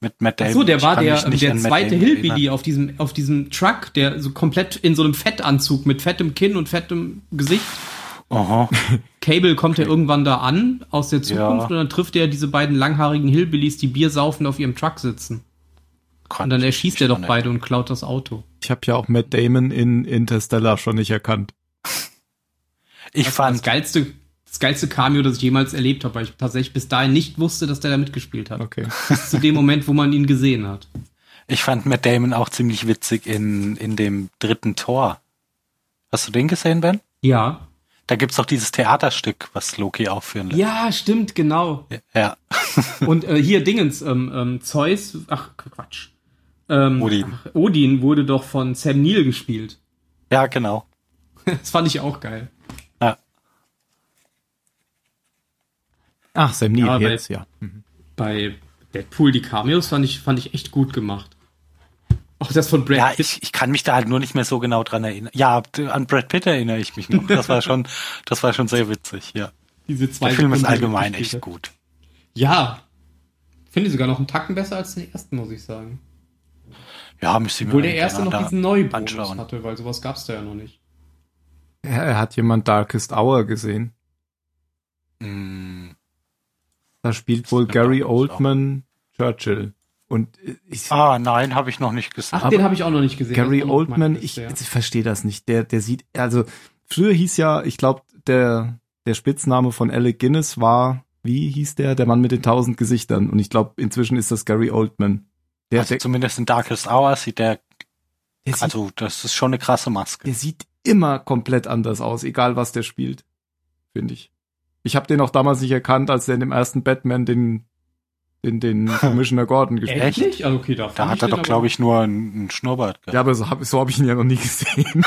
mit Matt Damon. Ach so, der war der, der zweite Hillbilly auf diesem, auf diesem Truck, der so komplett in so einem Fettanzug mit fettem Kinn und fettem Gesicht. Aha. Cable kommt ja irgendwann da an aus der Zukunft ja. und dann trifft er diese beiden langhaarigen Hillbillies, die Bier saufen auf ihrem Truck sitzen. und dann erschießt er doch beide und klaut das Auto. Ich habe ja auch Matt Damon in Interstellar schon nicht erkannt. Ich das fand das geilste das geilste Cameo, das ich jemals erlebt habe, weil ich tatsächlich bis dahin nicht wusste, dass der da mitgespielt hat. Okay. Bis zu dem Moment, wo man ihn gesehen hat. Ich fand Matt Damon auch ziemlich witzig in, in dem dritten Tor. Hast du den gesehen, Ben? Ja. Da gibt's doch dieses Theaterstück, was Loki aufführen lässt. Ja, stimmt, genau. Ja. Und äh, hier Dingens, ähm, ähm, Zeus, ach Quatsch. Ähm, Odin. Ach, Odin wurde doch von Sam Neill gespielt. Ja, genau. das fand ich auch geil. Ach, Sam Neill, ja, jetzt, bei, ja. Mhm. Bei Deadpool, die Cameos fand ich, fand ich echt gut gemacht. Auch das von Brad ja, Pitt. Ich, ich kann mich da halt nur nicht mehr so genau dran erinnern. Ja, an Brad Pitt erinnere ich mich noch. Das war schon, das war schon sehr witzig, ja. Diese zwei Der Film ist allgemein echt gut. Ja. Finde ich sogar noch einen Tacken besser als den ersten, muss ich sagen. Ja, müsste ich Obwohl der erste noch diesen Neubonus hatte, weil sowas gab's da ja noch nicht. Ja, hat jemand Darkest Hour gesehen? Mm. Da spielt wohl Gary Oldman Churchill. Und ich, ah, nein, habe ich noch nicht gesehen. Ach, den habe ich auch noch nicht gesehen. Gary Oldman, ich, ich verstehe das nicht. Der, der sieht, also früher hieß ja, ich glaube, der, der Spitzname von Alec Guinness war, wie hieß der, der Mann mit den tausend Gesichtern. Und ich glaube, inzwischen ist das Gary Oldman. Der, also der, zumindest in Darkest Hour sieht der, der also sieht, das ist schon eine krasse Maske. Der sieht immer komplett anders aus, egal was der spielt, finde ich. Ich habe den auch damals nicht erkannt, als er in dem ersten Batman den den, den Commissioner Gordon gespielt hat. Echt? Also okay, da, da hat er doch, glaube ich, nur einen, einen Schnurrbart gehabt. Ja, aber so habe so hab ich ihn ja noch nie gesehen.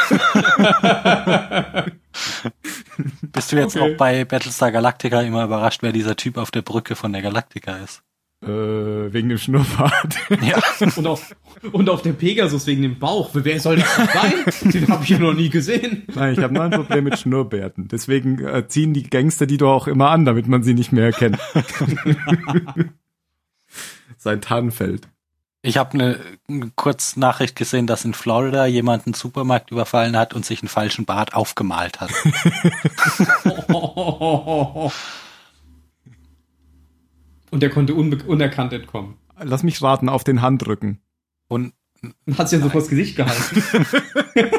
Bist du jetzt okay. auch bei Battlestar Galactica immer überrascht, wer dieser Typ auf der Brücke von der Galactica ist? Äh, wegen dem Schnurrbart. Ja. und, auf, und auf der Pegasus wegen dem Bauch. Wer soll das sein? Den habe ich noch nie gesehen. Nein, ich habe nur ein Problem mit Schnurrbärten. Deswegen äh, ziehen die Gangster die doch auch immer an, damit man sie nicht mehr erkennt. Sein Tarnfeld. Ich habe eine, eine Kurznachricht gesehen, dass in Florida jemand einen Supermarkt überfallen hat und sich einen falschen Bart aufgemalt hat. Und der konnte unerkannt entkommen. Lass mich warten, auf den Handrücken. Und hat sich ja so vors Gesicht gehalten.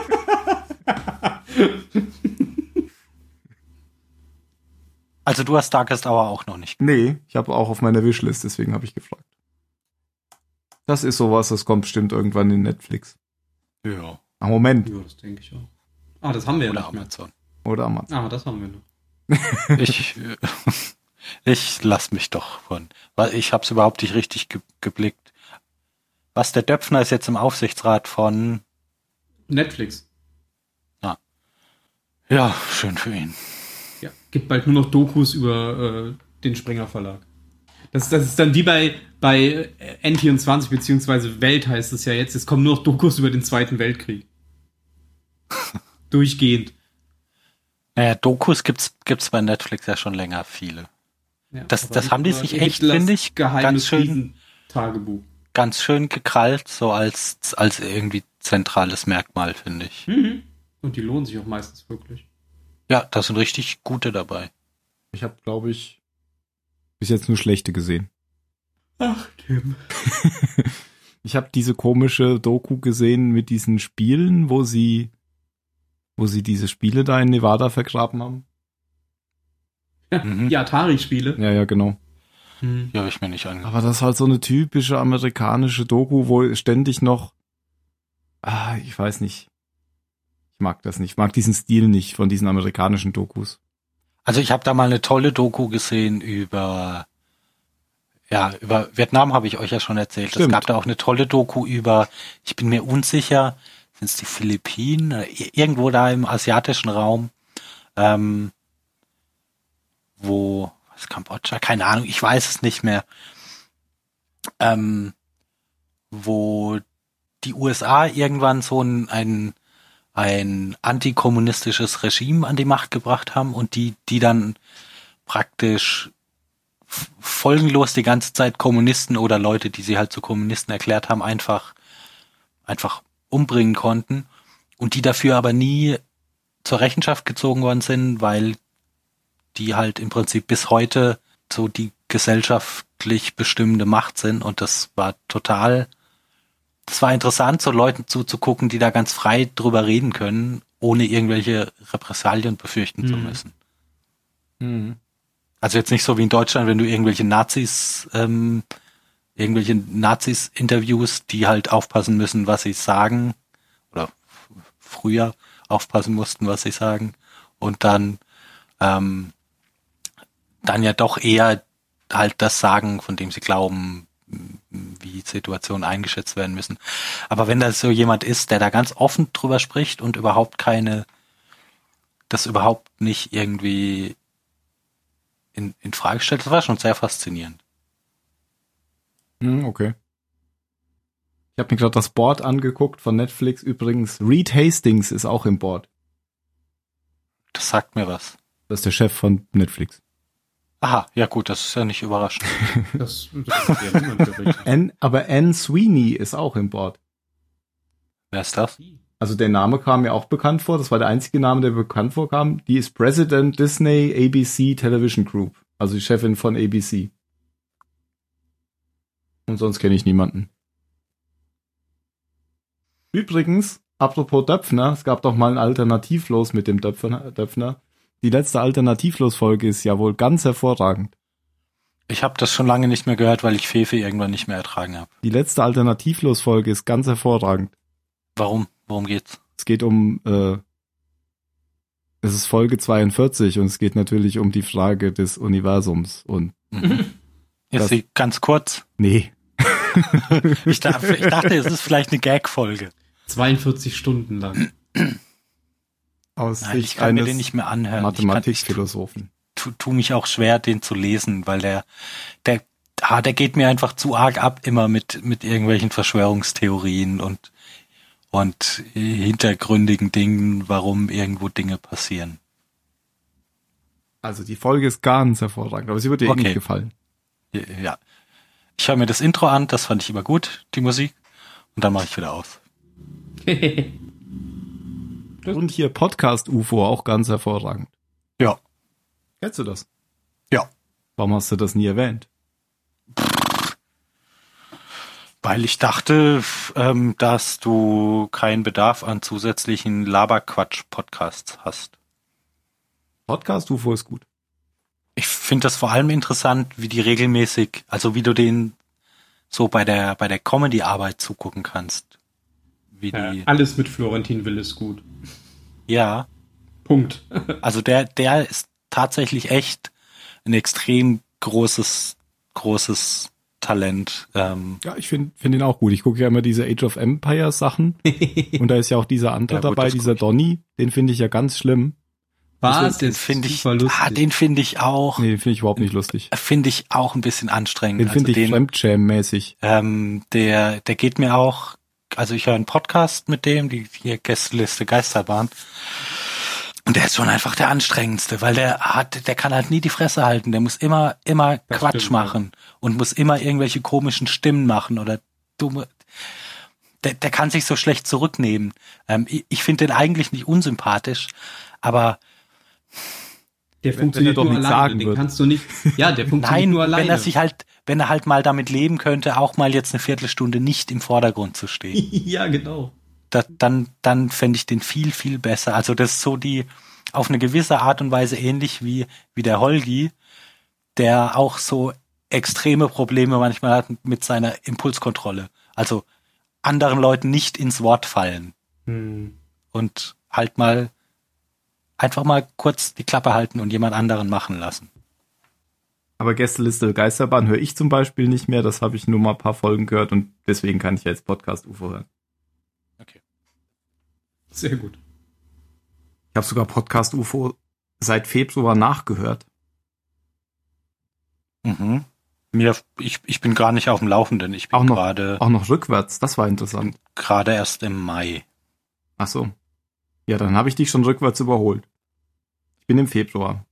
also du hast Darkest Hour auch noch nicht. Nee, ich habe auch auf meiner Wishlist, deswegen habe ich gefragt. Das ist sowas, das kommt bestimmt irgendwann in Netflix. Ja. Ah, Moment. Ja, das denke ich auch. Ah, das haben wir Oder ja Amazon. Oder Amazon. Ah, das haben wir noch. ich Ich lass mich doch von. Weil ich hab's überhaupt nicht richtig ge geblickt. Was der Döpfner ist jetzt im Aufsichtsrat von Netflix. Ah. Ja, schön für ihn. Ja, gibt bald nur noch Dokus über äh, den Springer Verlag. Das, das ist dann wie bei, bei N24 beziehungsweise Welt heißt es ja jetzt. Es kommen nur noch Dokus über den Zweiten Weltkrieg. Durchgehend. Naja, Dokus gibt's, gibt's bei Netflix ja schon länger viele. Ja, das das haben die sich echt, finde ich, ganz schön, Tagebuch. ganz schön gekrallt, so als, als irgendwie zentrales Merkmal, finde ich. Mhm. Und die lohnen sich auch meistens wirklich. Ja, da sind richtig gute dabei. Ich habe, glaube ich, bis jetzt nur schlechte gesehen. Ach, Tim. ich habe diese komische Doku gesehen mit diesen Spielen, wo sie, wo sie diese Spiele da in Nevada vergraben haben. Mhm. Die Atari-Spiele. Ja, ja, genau. Hm. Ja, habe ich mir nicht angeguckt. Aber das ist halt so eine typische amerikanische Doku, wo ständig noch, ah, ich weiß nicht. Ich mag das nicht. Ich mag diesen Stil nicht von diesen amerikanischen Dokus. Also ich habe da mal eine tolle Doku gesehen über, ja, über Vietnam habe ich euch ja schon erzählt. Stimmt. Es gab da auch eine tolle Doku über, ich bin mir unsicher, sind es die Philippinen, irgendwo da im asiatischen Raum. Ähm, wo, was Kambodscha, keine Ahnung, ich weiß es nicht mehr, ähm, wo die USA irgendwann so ein, ein ein antikommunistisches Regime an die Macht gebracht haben und die, die dann praktisch folgenlos die ganze Zeit Kommunisten oder Leute, die sie halt zu Kommunisten erklärt haben, einfach, einfach umbringen konnten und die dafür aber nie zur Rechenschaft gezogen worden sind, weil die halt im Prinzip bis heute so die gesellschaftlich bestimmende Macht sind und das war total, das war interessant, so Leuten zuzugucken, die da ganz frei drüber reden können, ohne irgendwelche Repressalien befürchten mhm. zu müssen. Mhm. Also jetzt nicht so wie in Deutschland, wenn du irgendwelche Nazis, ähm, irgendwelche Nazis interviews, die halt aufpassen müssen, was sie sagen, oder früher aufpassen mussten, was sie sagen, und dann, ähm, dann ja doch eher halt das sagen, von dem sie glauben, wie Situationen eingeschätzt werden müssen. Aber wenn da so jemand ist, der da ganz offen drüber spricht und überhaupt keine, das überhaupt nicht irgendwie in, in Frage stellt. Das war schon sehr faszinierend. Hm, okay. Ich habe mir gerade das Board angeguckt von Netflix. Übrigens, Reed Hastings ist auch im Board. Das sagt mir was. Das ist der Chef von Netflix. Aha, ja gut, das ist ja nicht überraschend. das, das ist ja Anne, aber Anne Sweeney ist auch im Board. Wer ist das? Also der Name kam mir auch bekannt vor. Das war der einzige Name, der bekannt vorkam. Die ist President Disney ABC Television Group. Also die Chefin von ABC. Und sonst kenne ich niemanden. Übrigens, apropos Döpfner, es gab doch mal ein Alternativlos mit dem Döpfner. Döpfner. Die letzte Alternativlos-Folge ist ja wohl ganz hervorragend. Ich habe das schon lange nicht mehr gehört, weil ich Fefe irgendwann nicht mehr ertragen habe. Die letzte Alternativlos-Folge ist ganz hervorragend. Warum? Worum geht's? Es geht um, äh, es ist Folge 42 und es geht natürlich um die Frage des Universums und. Mhm. Ist sie ganz kurz? Nee. ich, dachte, ich dachte, es ist vielleicht eine Gag-Folge. 42 Stunden lang. Aus Nein, ich kann mir den nicht mehr anhören. Mathematikphilosophen. Tu, tu mich auch schwer, den zu lesen, weil der, der, ah, der geht mir einfach zu arg ab, immer mit, mit irgendwelchen Verschwörungstheorien und und hintergründigen Dingen, warum irgendwo Dinge passieren. Also die Folge ist ganz hervorragend, aber sie wird dir okay. eh nicht gefallen. Ja. Ich höre mir das Intro an, das fand ich immer gut, die Musik, und dann mache ich wieder aus. und hier Podcast UFO auch ganz hervorragend. Ja. Kennst du das? Ja. Warum hast du das nie erwähnt? Weil ich dachte, ähm, dass du keinen Bedarf an zusätzlichen Laberquatsch-Podcasts hast. Podcast UFO ist gut. Ich finde das vor allem interessant, wie die regelmäßig, also wie du den so bei der bei der Comedy-Arbeit zugucken kannst. Wie ja, die, alles mit Florentin Will ist gut. Ja. Punkt. also der der ist tatsächlich echt ein extrem großes großes Talent. Ähm. Ja, ich finde find ihn auch gut. Ich gucke ja immer diese Age of Empires Sachen und da ist ja auch dieser andere ja, dabei, dieser Donny, den finde ich ja ganz schlimm. Was? Den finde ich, ah, den finde ich auch. Nee, den finde ich überhaupt nicht lustig. Finde ich auch ein bisschen anstrengend. Den finde also ich Fremdjam-mäßig. Ähm, der, der geht mir auch, also ich höre einen Podcast mit dem, die hier Gästeliste Geisterbahn. Und der ist schon einfach der anstrengendste, weil der hat, der kann halt nie die Fresse halten. Der muss immer, immer das Quatsch stimmt, machen und muss immer irgendwelche komischen Stimmen machen oder dumme. Der, der kann sich so schlecht zurücknehmen. Ähm, ich ich finde den eigentlich nicht unsympathisch, aber der funktioniert doch nicht sagen den wird. kannst du nicht. Ja, der funktioniert Nein, nur alleine. Wenn er sich halt, wenn er halt mal damit leben könnte, auch mal jetzt eine Viertelstunde nicht im Vordergrund zu stehen. ja, genau da, dann, dann fände ich den viel, viel besser. Also das ist so die, auf eine gewisse Art und Weise ähnlich wie, wie der Holgi, der auch so extreme Probleme manchmal hat mit seiner Impulskontrolle. Also anderen Leuten nicht ins Wort fallen. Hm. Und halt mal einfach mal kurz die Klappe halten und jemand anderen machen lassen. Aber Gästeliste Geisterbahn höre ich zum Beispiel nicht mehr. Das habe ich nur mal ein paar Folgen gehört und deswegen kann ich jetzt Podcast UFO hören. Sehr gut. Ich habe sogar Podcast UFO seit Februar nachgehört. Mhm. Mir, ich, ich bin gar nicht auf dem Laufenden. Ich bin gerade. Auch noch rückwärts, das war interessant. Gerade erst im Mai. Ach so. Ja, dann habe ich dich schon rückwärts überholt. Ich bin im Februar.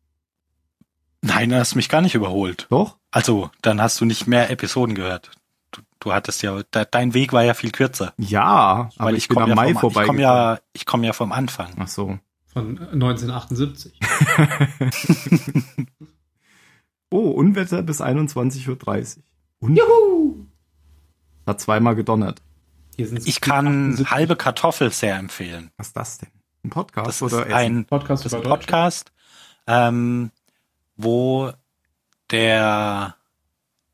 Nein, du hast mich gar nicht überholt. Doch? Also, dann hast du nicht mehr Episoden gehört. Du, du hattest ja, dein Weg war ja viel kürzer. Ja, aber ich, ich bin am ja Mai vom, vorbei. Ich komme ja, ich komme ja vom Anfang. Ach so. Von 1978. oh, Unwetter bis 21.30 Uhr. Juhu! Hat zweimal gedonnert. Ich kann 78. halbe Kartoffel sehr empfehlen. Was ist das denn? Ein Podcast das oder ist ein Podcast, das ist ein Podcast ähm, wo der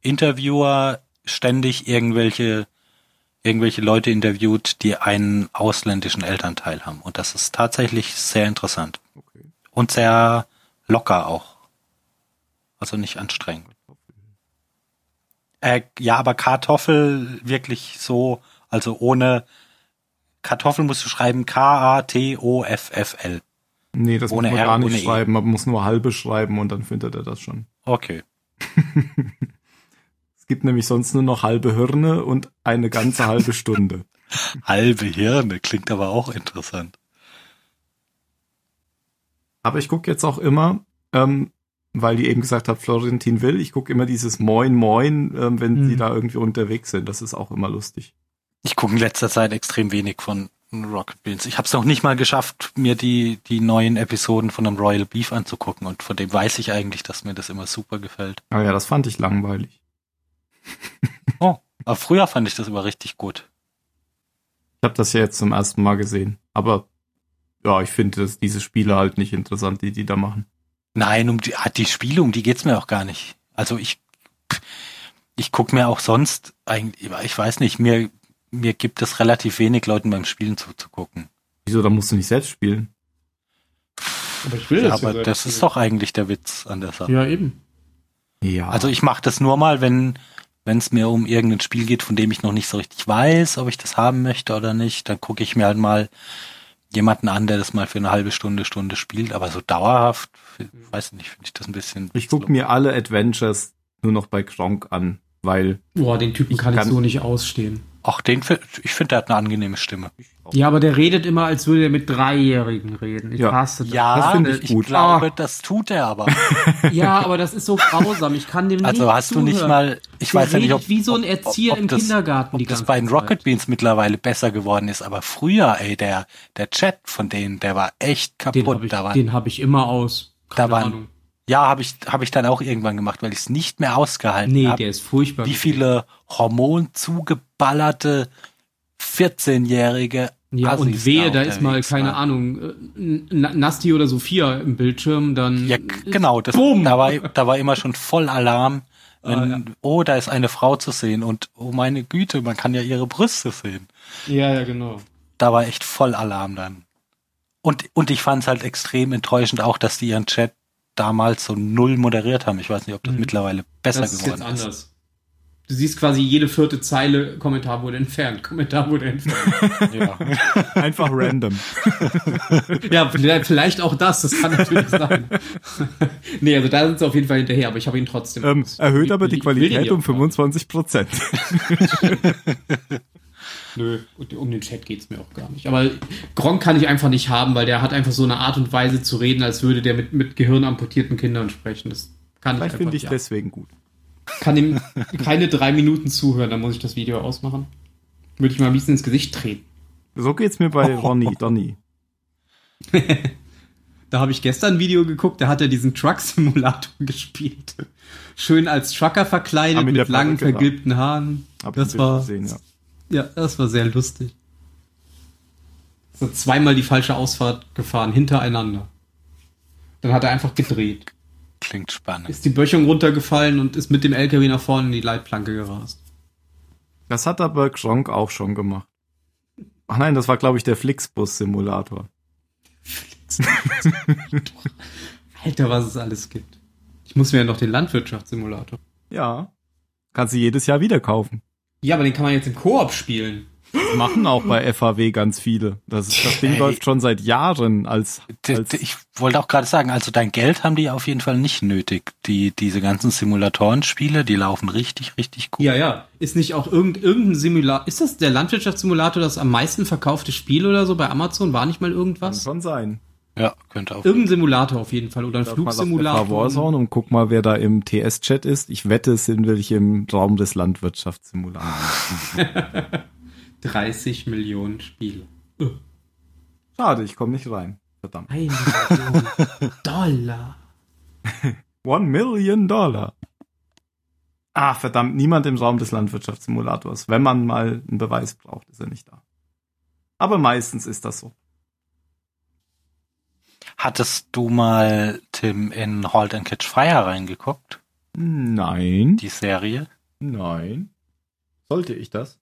Interviewer ständig irgendwelche irgendwelche Leute interviewt, die einen ausländischen Elternteil haben. Und das ist tatsächlich sehr interessant. Okay. Und sehr locker auch. Also nicht anstrengend. Äh, ja, aber Kartoffel wirklich so, also ohne Kartoffel musst du schreiben K-A-T-O-F-F-L. Nee, das Ohne muss man R, gar nicht E. schreiben. Man muss nur halbe schreiben und dann findet er das schon. Okay. es gibt nämlich sonst nur noch halbe Hirne und eine ganze halbe Stunde. Halbe Hirne klingt aber auch interessant. Aber ich gucke jetzt auch immer, ähm, weil die eben gesagt hat, Florentin will, ich gucke immer dieses Moin Moin, ähm, wenn Hm. sie da irgendwie unterwegs sind. Das ist auch immer lustig. Ich gucke in letzter Zeit extrem wenig von Rocket Beans. Ich habe es noch nicht mal geschafft, mir die die neuen Episoden von einem Royal Beef anzugucken und von dem weiß ich eigentlich, dass mir das immer super gefällt. Aber ja, das fand ich langweilig. Oh, aber früher fand ich das immer richtig gut. Ich habe das ja jetzt zum ersten Mal gesehen. Aber ja, ich finde dass diese Spiele halt nicht interessant, die die da machen. Nein, um die, ah, die Spiele, um die geht's mir auch gar nicht. Also ich ich guck mir auch sonst eigentlich, ich weiß nicht, mir mir gibt es relativ wenig Leuten beim Spielen zuzugucken. Wieso, da musst du nicht selbst spielen? Aber ich will Ja, das ja aber das spielen. ist doch eigentlich der Witz an der Sache. Ja, eben. Ja. Also ich mache das nur mal, wenn wenn es mir um irgendein Spiel geht, von dem ich noch nicht so richtig weiß, ob ich das haben möchte oder nicht, dann gucke ich mir halt mal jemanden an, der das mal für eine halbe Stunde, Stunde spielt. Aber so dauerhaft, weiß nicht, finde ich das ein bisschen. ich gucke mir alle Adventures nur noch bei Gronk an, weil Boah, den Typen Ich kann, kann- ich so nicht ausstehen. Ach, den, ich finde, der hat eine angenehme Stimme. Ja, aber der redet immer, als würde er mit Dreijährigen reden. Ich Ja. hasse das. Ja, das finde ich gut. glaube, Ah. das tut er aber. Ja, aber das ist so grausam. Ich kann dem nicht Also hast du nicht zuhören. mal, ich Der weiß ja nicht, ob, wie so ein ob- Erzieher ob im das, Kindergarten die ob das bei den Rocket. Beans mittlerweile besser geworden ist, aber früher, ey, der, der Chat von denen, der war echt Den kaputt. habe ich, da war, den hab ich immer aus. Da Keine waren- Ahnung. Ja, habe ich, habe ich dann auch irgendwann gemacht, weil ich es nicht mehr ausgehalten Nee, habe. der ist furchtbar. wie viele hormonzugeballerte 14-jährige Ja, Assis und wehe, da ist mal, keine waren. Ahnung, äh, Nasti oder Sophia im Bildschirm, dann. Ja, genau, das, Boom. da war, da war immer schon voll Alarm, wenn, Ah, ja. oh, da ist eine Frau zu sehen und, oh meine Güte, man kann ja ihre Brüste sehen. Ja, ja, genau. Da war echt voll Alarm dann. Und, und ich fand es halt extrem enttäuschend auch, dass die ihren Chat damals so null moderiert haben. Ich weiß nicht, ob das Mhm. mittlerweile besser das ist jetzt geworden ist. anders. Du siehst quasi jede vierte Zeile, Kommentar wurde entfernt, Kommentar wurde entfernt. Ja. einfach random. ja, vielleicht auch das, das kann natürlich sein. nee, also da sind sie auf jeden Fall hinterher, aber ich habe ihn trotzdem. Ähm, erhöht aber die Qualität um auch gar 25 Prozent. Nö, um den Chat geht's mir auch gar nicht. Aber Gronk kann ich einfach nicht haben, weil der hat einfach so eine Art und Weise zu reden, als würde der mit, mit gehirnamputierten Kindern sprechen. Das kann Vielleicht ich finde einfach ich nicht. deswegen gut. Kann ihm keine drei Minuten zuhören, dann muss ich das Video ausmachen. Würde ich mal am liebsten ins Gesicht treten. So geht's mir bei Ronny, Donny. Da habe ich gestern ein Video geguckt, da hat er diesen Truck-Simulator gespielt. Schön als Trucker verkleidet, mit mit, langen, vergilbten Haaren. Hab das ein war, gesehen, ja. Ja, das war sehr lustig. So zweimal die falsche Ausfahrt gefahren, hintereinander. Dann hat er einfach gedreht. Klingt spannend. Ist die Böchung runtergefallen und ist mit dem LKW nach vorne in die Leitplanke gerast. Das hat aber Gronk auch schon gemacht. Ach nein, das war, glaube ich, der Flixbus-Simulator. Alter, was es alles gibt. Ich muss mir ja noch den Landwirtschaftssimulator. Ja. Kannst du jedes Jahr wieder kaufen. Ja, aber den kann man jetzt im Koop spielen. Das machen auch bei FAW ganz viele. Das, das Ding läuft schon seit Jahren als, als Ich wollte auch gerade sagen, also dein Geld haben die auf jeden Fall nicht nötig. Die, diese ganzen Simulatoren-Spiele, die laufen richtig, richtig gut. Ja, ja. Ist nicht auch irgend, irgendein Simulator, ist das der Landwirtschaftssimulator das am meisten verkaufte Spiel oder so bei Amazon? War nicht mal irgendwas? Kann schon sein. Ja, könnte auch. Irgendein Simulator auf jeden Fall oder ein Flugsimulator. Warzone und guck mal, wer da im TS-Chat ist. Ich wette, es sind welche im Raum des Landwirtschaftssimulators. 30 Millionen Spiele. Schade, ich komme nicht rein. Verdammt. Eine Million Dollar. One Million Dollar. Ah, verdammt, niemand im Raum des Landwirtschaftssimulators. Wenn man mal einen Beweis braucht, ist er nicht da. Aber meistens ist das so. Hattest du mal, Tim, in Halt and Catch Fire reingeguckt? Nein. Die Serie? Nein. Sollte ich das?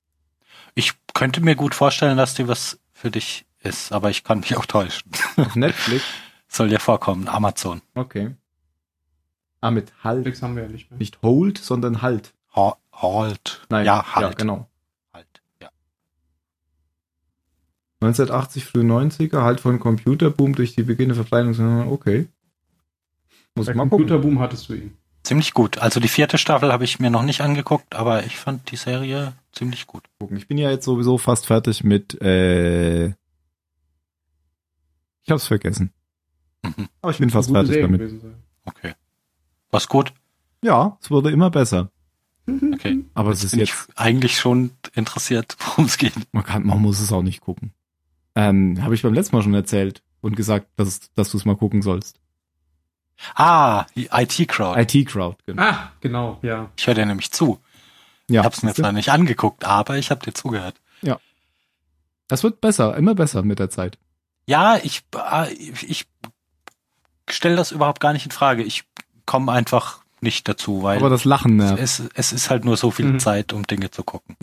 Ich könnte mir gut vorstellen, dass die was für dich ist, aber ich kann mich auch täuschen. Auf Netflix? Soll dir vorkommen, Amazon. Okay. Ah, mit Halt. Netflix haben wir ja nicht mehr. Nicht Hold, sondern Halt. Ha halt. Nein, ja, halt. Ja, genau. halt. Ja. 1980, früh 90er, halt von Computerboom durch die Beginn der Verbreitung. Okay. Muss Bei ich mal gucken. Computerboom hattest du ihn. Ziemlich gut. Also die vierte Staffel habe ich mir noch nicht angeguckt, aber ich fand die Serie ziemlich gut. gucken. Ich bin ja jetzt sowieso fast fertig mit, äh, ich hab's vergessen. Mhm. Aber ich bin fast fertig Serie damit. Okay. Was gut? Ja, es wurde immer besser. Okay. Aber es ist Bin jetzt, ich eigentlich schon interessiert, worum es geht. man kann, man muss es auch nicht gucken. Ähm, habe ich beim letzten Mal schon erzählt und gesagt, dass, dass du es mal gucken sollst. Ah, die IT-Crowd. IT Crowd, genau. Ah, genau, ja. Ich höre dir nämlich zu. ja, Ich habe es mir zwar nicht angeguckt, aber ich habe dir zugehört. das wird besser, immer besser mit der Zeit. Ja, ich, äh, ich stelle das überhaupt gar nicht in Frage. Ich komme einfach nicht dazu, weil Aber das Lachen nervt. es, es ist halt nur so viel Mhm. Zeit, um Dinge zu gucken.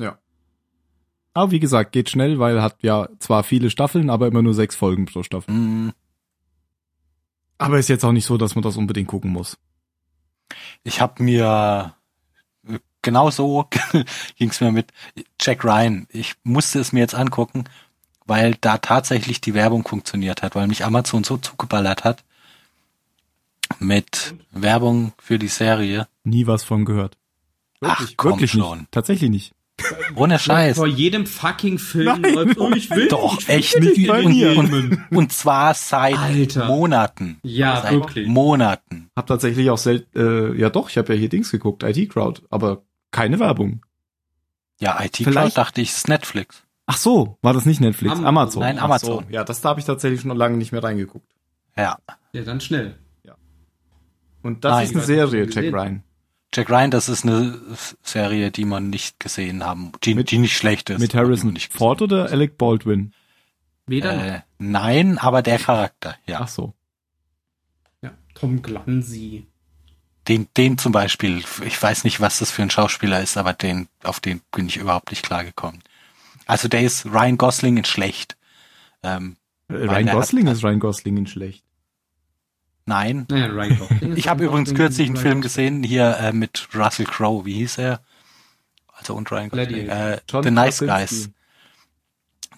Aber wie gesagt, geht schnell, weil hat ja zwar viele Staffeln, aber immer nur sechs Folgen pro Staffel. Hm, Aber ist jetzt auch nicht so, dass man das unbedingt gucken muss. Ich habe mir genau so ging's mir mit Jack Ryan. Ich musste es mir jetzt angucken, weil da tatsächlich die Werbung funktioniert hat, weil mich Amazon so zugeballert hat mit Werbung für die Serie. Nie was von gehört. Ach, komm wirklich schon. nicht. Tatsächlich nicht. Ohne Scheiß. Vor jedem fucking Film Nein, läuft, oh, ich will, Doch, ich will echt nicht Und, mir. und, und zwar seit Alter. Monaten. Ja, seit wirklich. Monaten. Hab tatsächlich auch selten, äh, ja doch, ich habe ja hier Dings geguckt, IT Crowd, aber keine Werbung. Ja, IT Vielleicht- Crowd dachte ich, ist Netflix. Ach so, war das nicht Netflix, Amazon. Amazon. Nein, Amazon. So. Ja, das da habe ich tatsächlich schon lange nicht mehr reingeguckt. Ja. Ja, dann schnell. Und das Nein. ist eine Serie, Jack Ryan. Jack Ryan, das ist eine Serie, die man nicht gesehen haben, die, Mit- die nicht schlecht ist. Mit Harrison Ford oder Alec Baldwin? Weder. Äh, nein, aber der Charakter, ja. Ach so. Ja. Tom Glancy. Den, den zum Beispiel, ich weiß nicht, was das für ein Schauspieler ist, aber den, auf den bin ich überhaupt nicht klargekommen. Also der ist Ryan Gosling in schlecht. Ähm, Äh, Ryan der hat- Gosling ist Ryan Gosling in schlecht. Nein. Naja, Ryan Gosling Ich habe übrigens kürzlich einen Film gesehen, hier äh, mit Russell Crowe, wie hieß er? Also und Ryan Gosling. Äh, The Nice. Guys.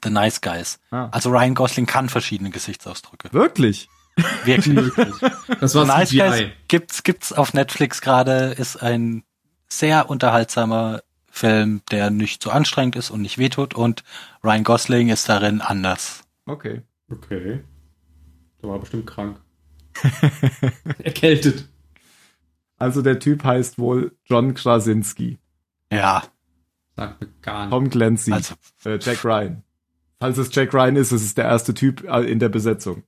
The Nice Guys. Ah. Also Ryan Gosling kann verschiedene Gesichtsausdrücke. Wirklich? Wirklich. Das war Nice Guys CGI. gibt's, gibt's auf Netflix gerade, ist ein sehr unterhaltsamer Film, der nicht so anstrengend ist und nicht wehtut und Ryan Gosling ist darin anders. Okay. Okay. Der war bestimmt krank. Erkältet. Also der Typ heißt wohl John Krasinski. Ja, Sagt mir gar nicht. Tom Clancy. also Äh, Jack Ryan. Falls es Jack Ryan ist, es ist der erste Typ äh, in der Besetzung.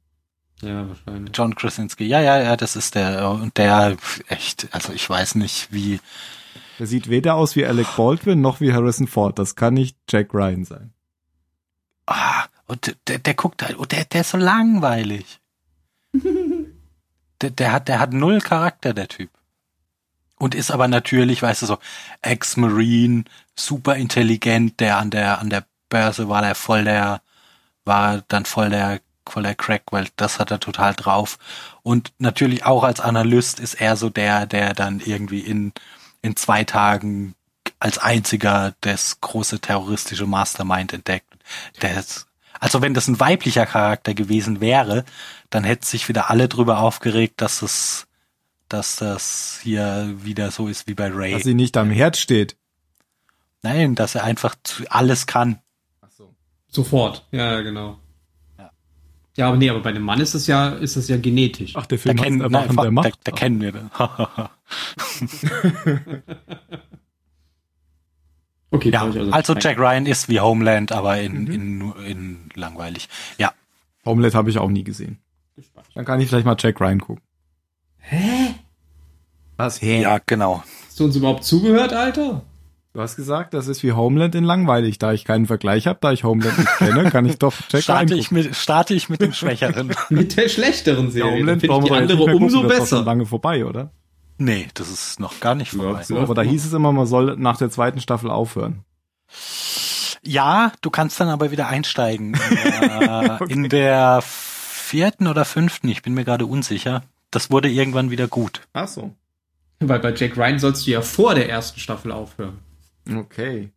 Ja, wahrscheinlich. John Krasinski, ja, ja, ja, das ist der und der echt, also ich weiß nicht, wie Der sieht weder aus wie Alec Baldwin noch wie Harrison Ford. Das kann nicht Jack Ryan sein. ah, und der, der guckt halt, und der, der ist so langweilig. der, der hat, der hat null Charakter, der Typ. Und ist aber natürlich, weißt du, so Ex-Marine, super intelligent, der an der, an der Börse war der voll der, war dann voll der, voll der Crack, weil das hat er total drauf. Und natürlich auch als Analyst ist er so der, der dann irgendwie in, in zwei Tagen als einziger das große terroristische Mastermind entdeckt. Der ist, also wenn das ein weiblicher Charakter gewesen wäre, dann hätten sich wieder alle drüber aufgeregt, dass es, dass das hier wieder so ist wie bei Ray. Dass sie nicht am Herd steht. Nein, dass er einfach alles kann. Ach so. Sofort, ja, genau. Ja. ja, aber nee, aber bei einem Mann ist das ja, ist das ja genetisch. Ach, der Film der kennt, nein, der, der, der kennen wir. okay, ja, also, also Jack Ryan ist wie Homeland, aber in, mhm. in, in langweilig. Ja. Homeland habe ich auch nie gesehen. Dann kann ich vielleicht mal Jack Ryan gucken. Hä? Was? Hä? Ja, genau. Hast du uns überhaupt zugehört, Alter? Du hast gesagt, das ist wie Homeland in langweilig. Da ich keinen Vergleich habe, da ich Homeland nicht kenne, kann ich doch Jack starte ich mit Starte ich mit dem Schwächeren. mit der schlechteren Serie. Ja, Homeland brauchen die andere umso gucken, besser. Das ist schon lange vorbei, oder? Nee, das ist noch gar nicht vorbei. Ja, aber da hieß es immer, man soll nach der zweiten Staffel aufhören. Ja, du kannst dann aber wieder einsteigen. Äh, okay. In der vierten oder fünften, ich bin mir gerade unsicher. Das wurde irgendwann wieder gut. Ach so. Weil bei Jack Ryan sollst du ja vor der ersten Staffel aufhören. Okay.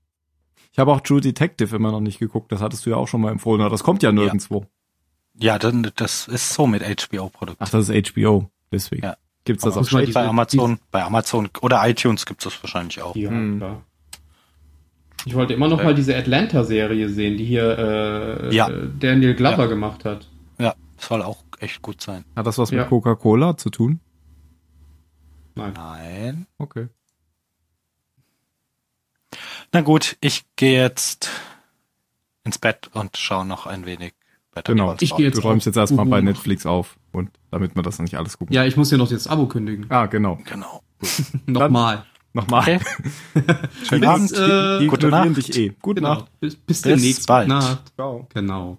Ich habe auch True Detective immer noch nicht geguckt. Das hattest du ja auch schon mal empfohlen. Aber das kommt ja nirgendwo. Ja, ja dann, das ist so mit HBO-Produkten. Ach, das ist HBO. Deswegen. Ja. Gibt's das auch schon bei Amazon, bei Amazon oder iTunes gibt's das wahrscheinlich auch. Ja, hm. klar. Ich wollte immer noch äh. mal diese Atlanta-Serie sehen, die hier äh, ja. Daniel Glover ja. gemacht hat. Soll auch echt gut sein. Hat das was ja. mit Coca-Cola zu tun? Nein. Nein. Okay. Na gut, ich gehe jetzt ins Bett und schaue noch ein wenig weiter. Genau, ich gehe jetzt du räumst jetzt erstmal bei Netflix auf und damit wir das nicht alles gucken. Ja, ich muss ja noch das Abo kündigen. Ah, genau. Genau. Nochmal. Nochmal. Okay. Schönen Abend. Äh, Gute Nacht. dich eh. Gute genau. Nacht. Bis, bis, bis demnächst. Bald. Nacht. Ciao. Genau.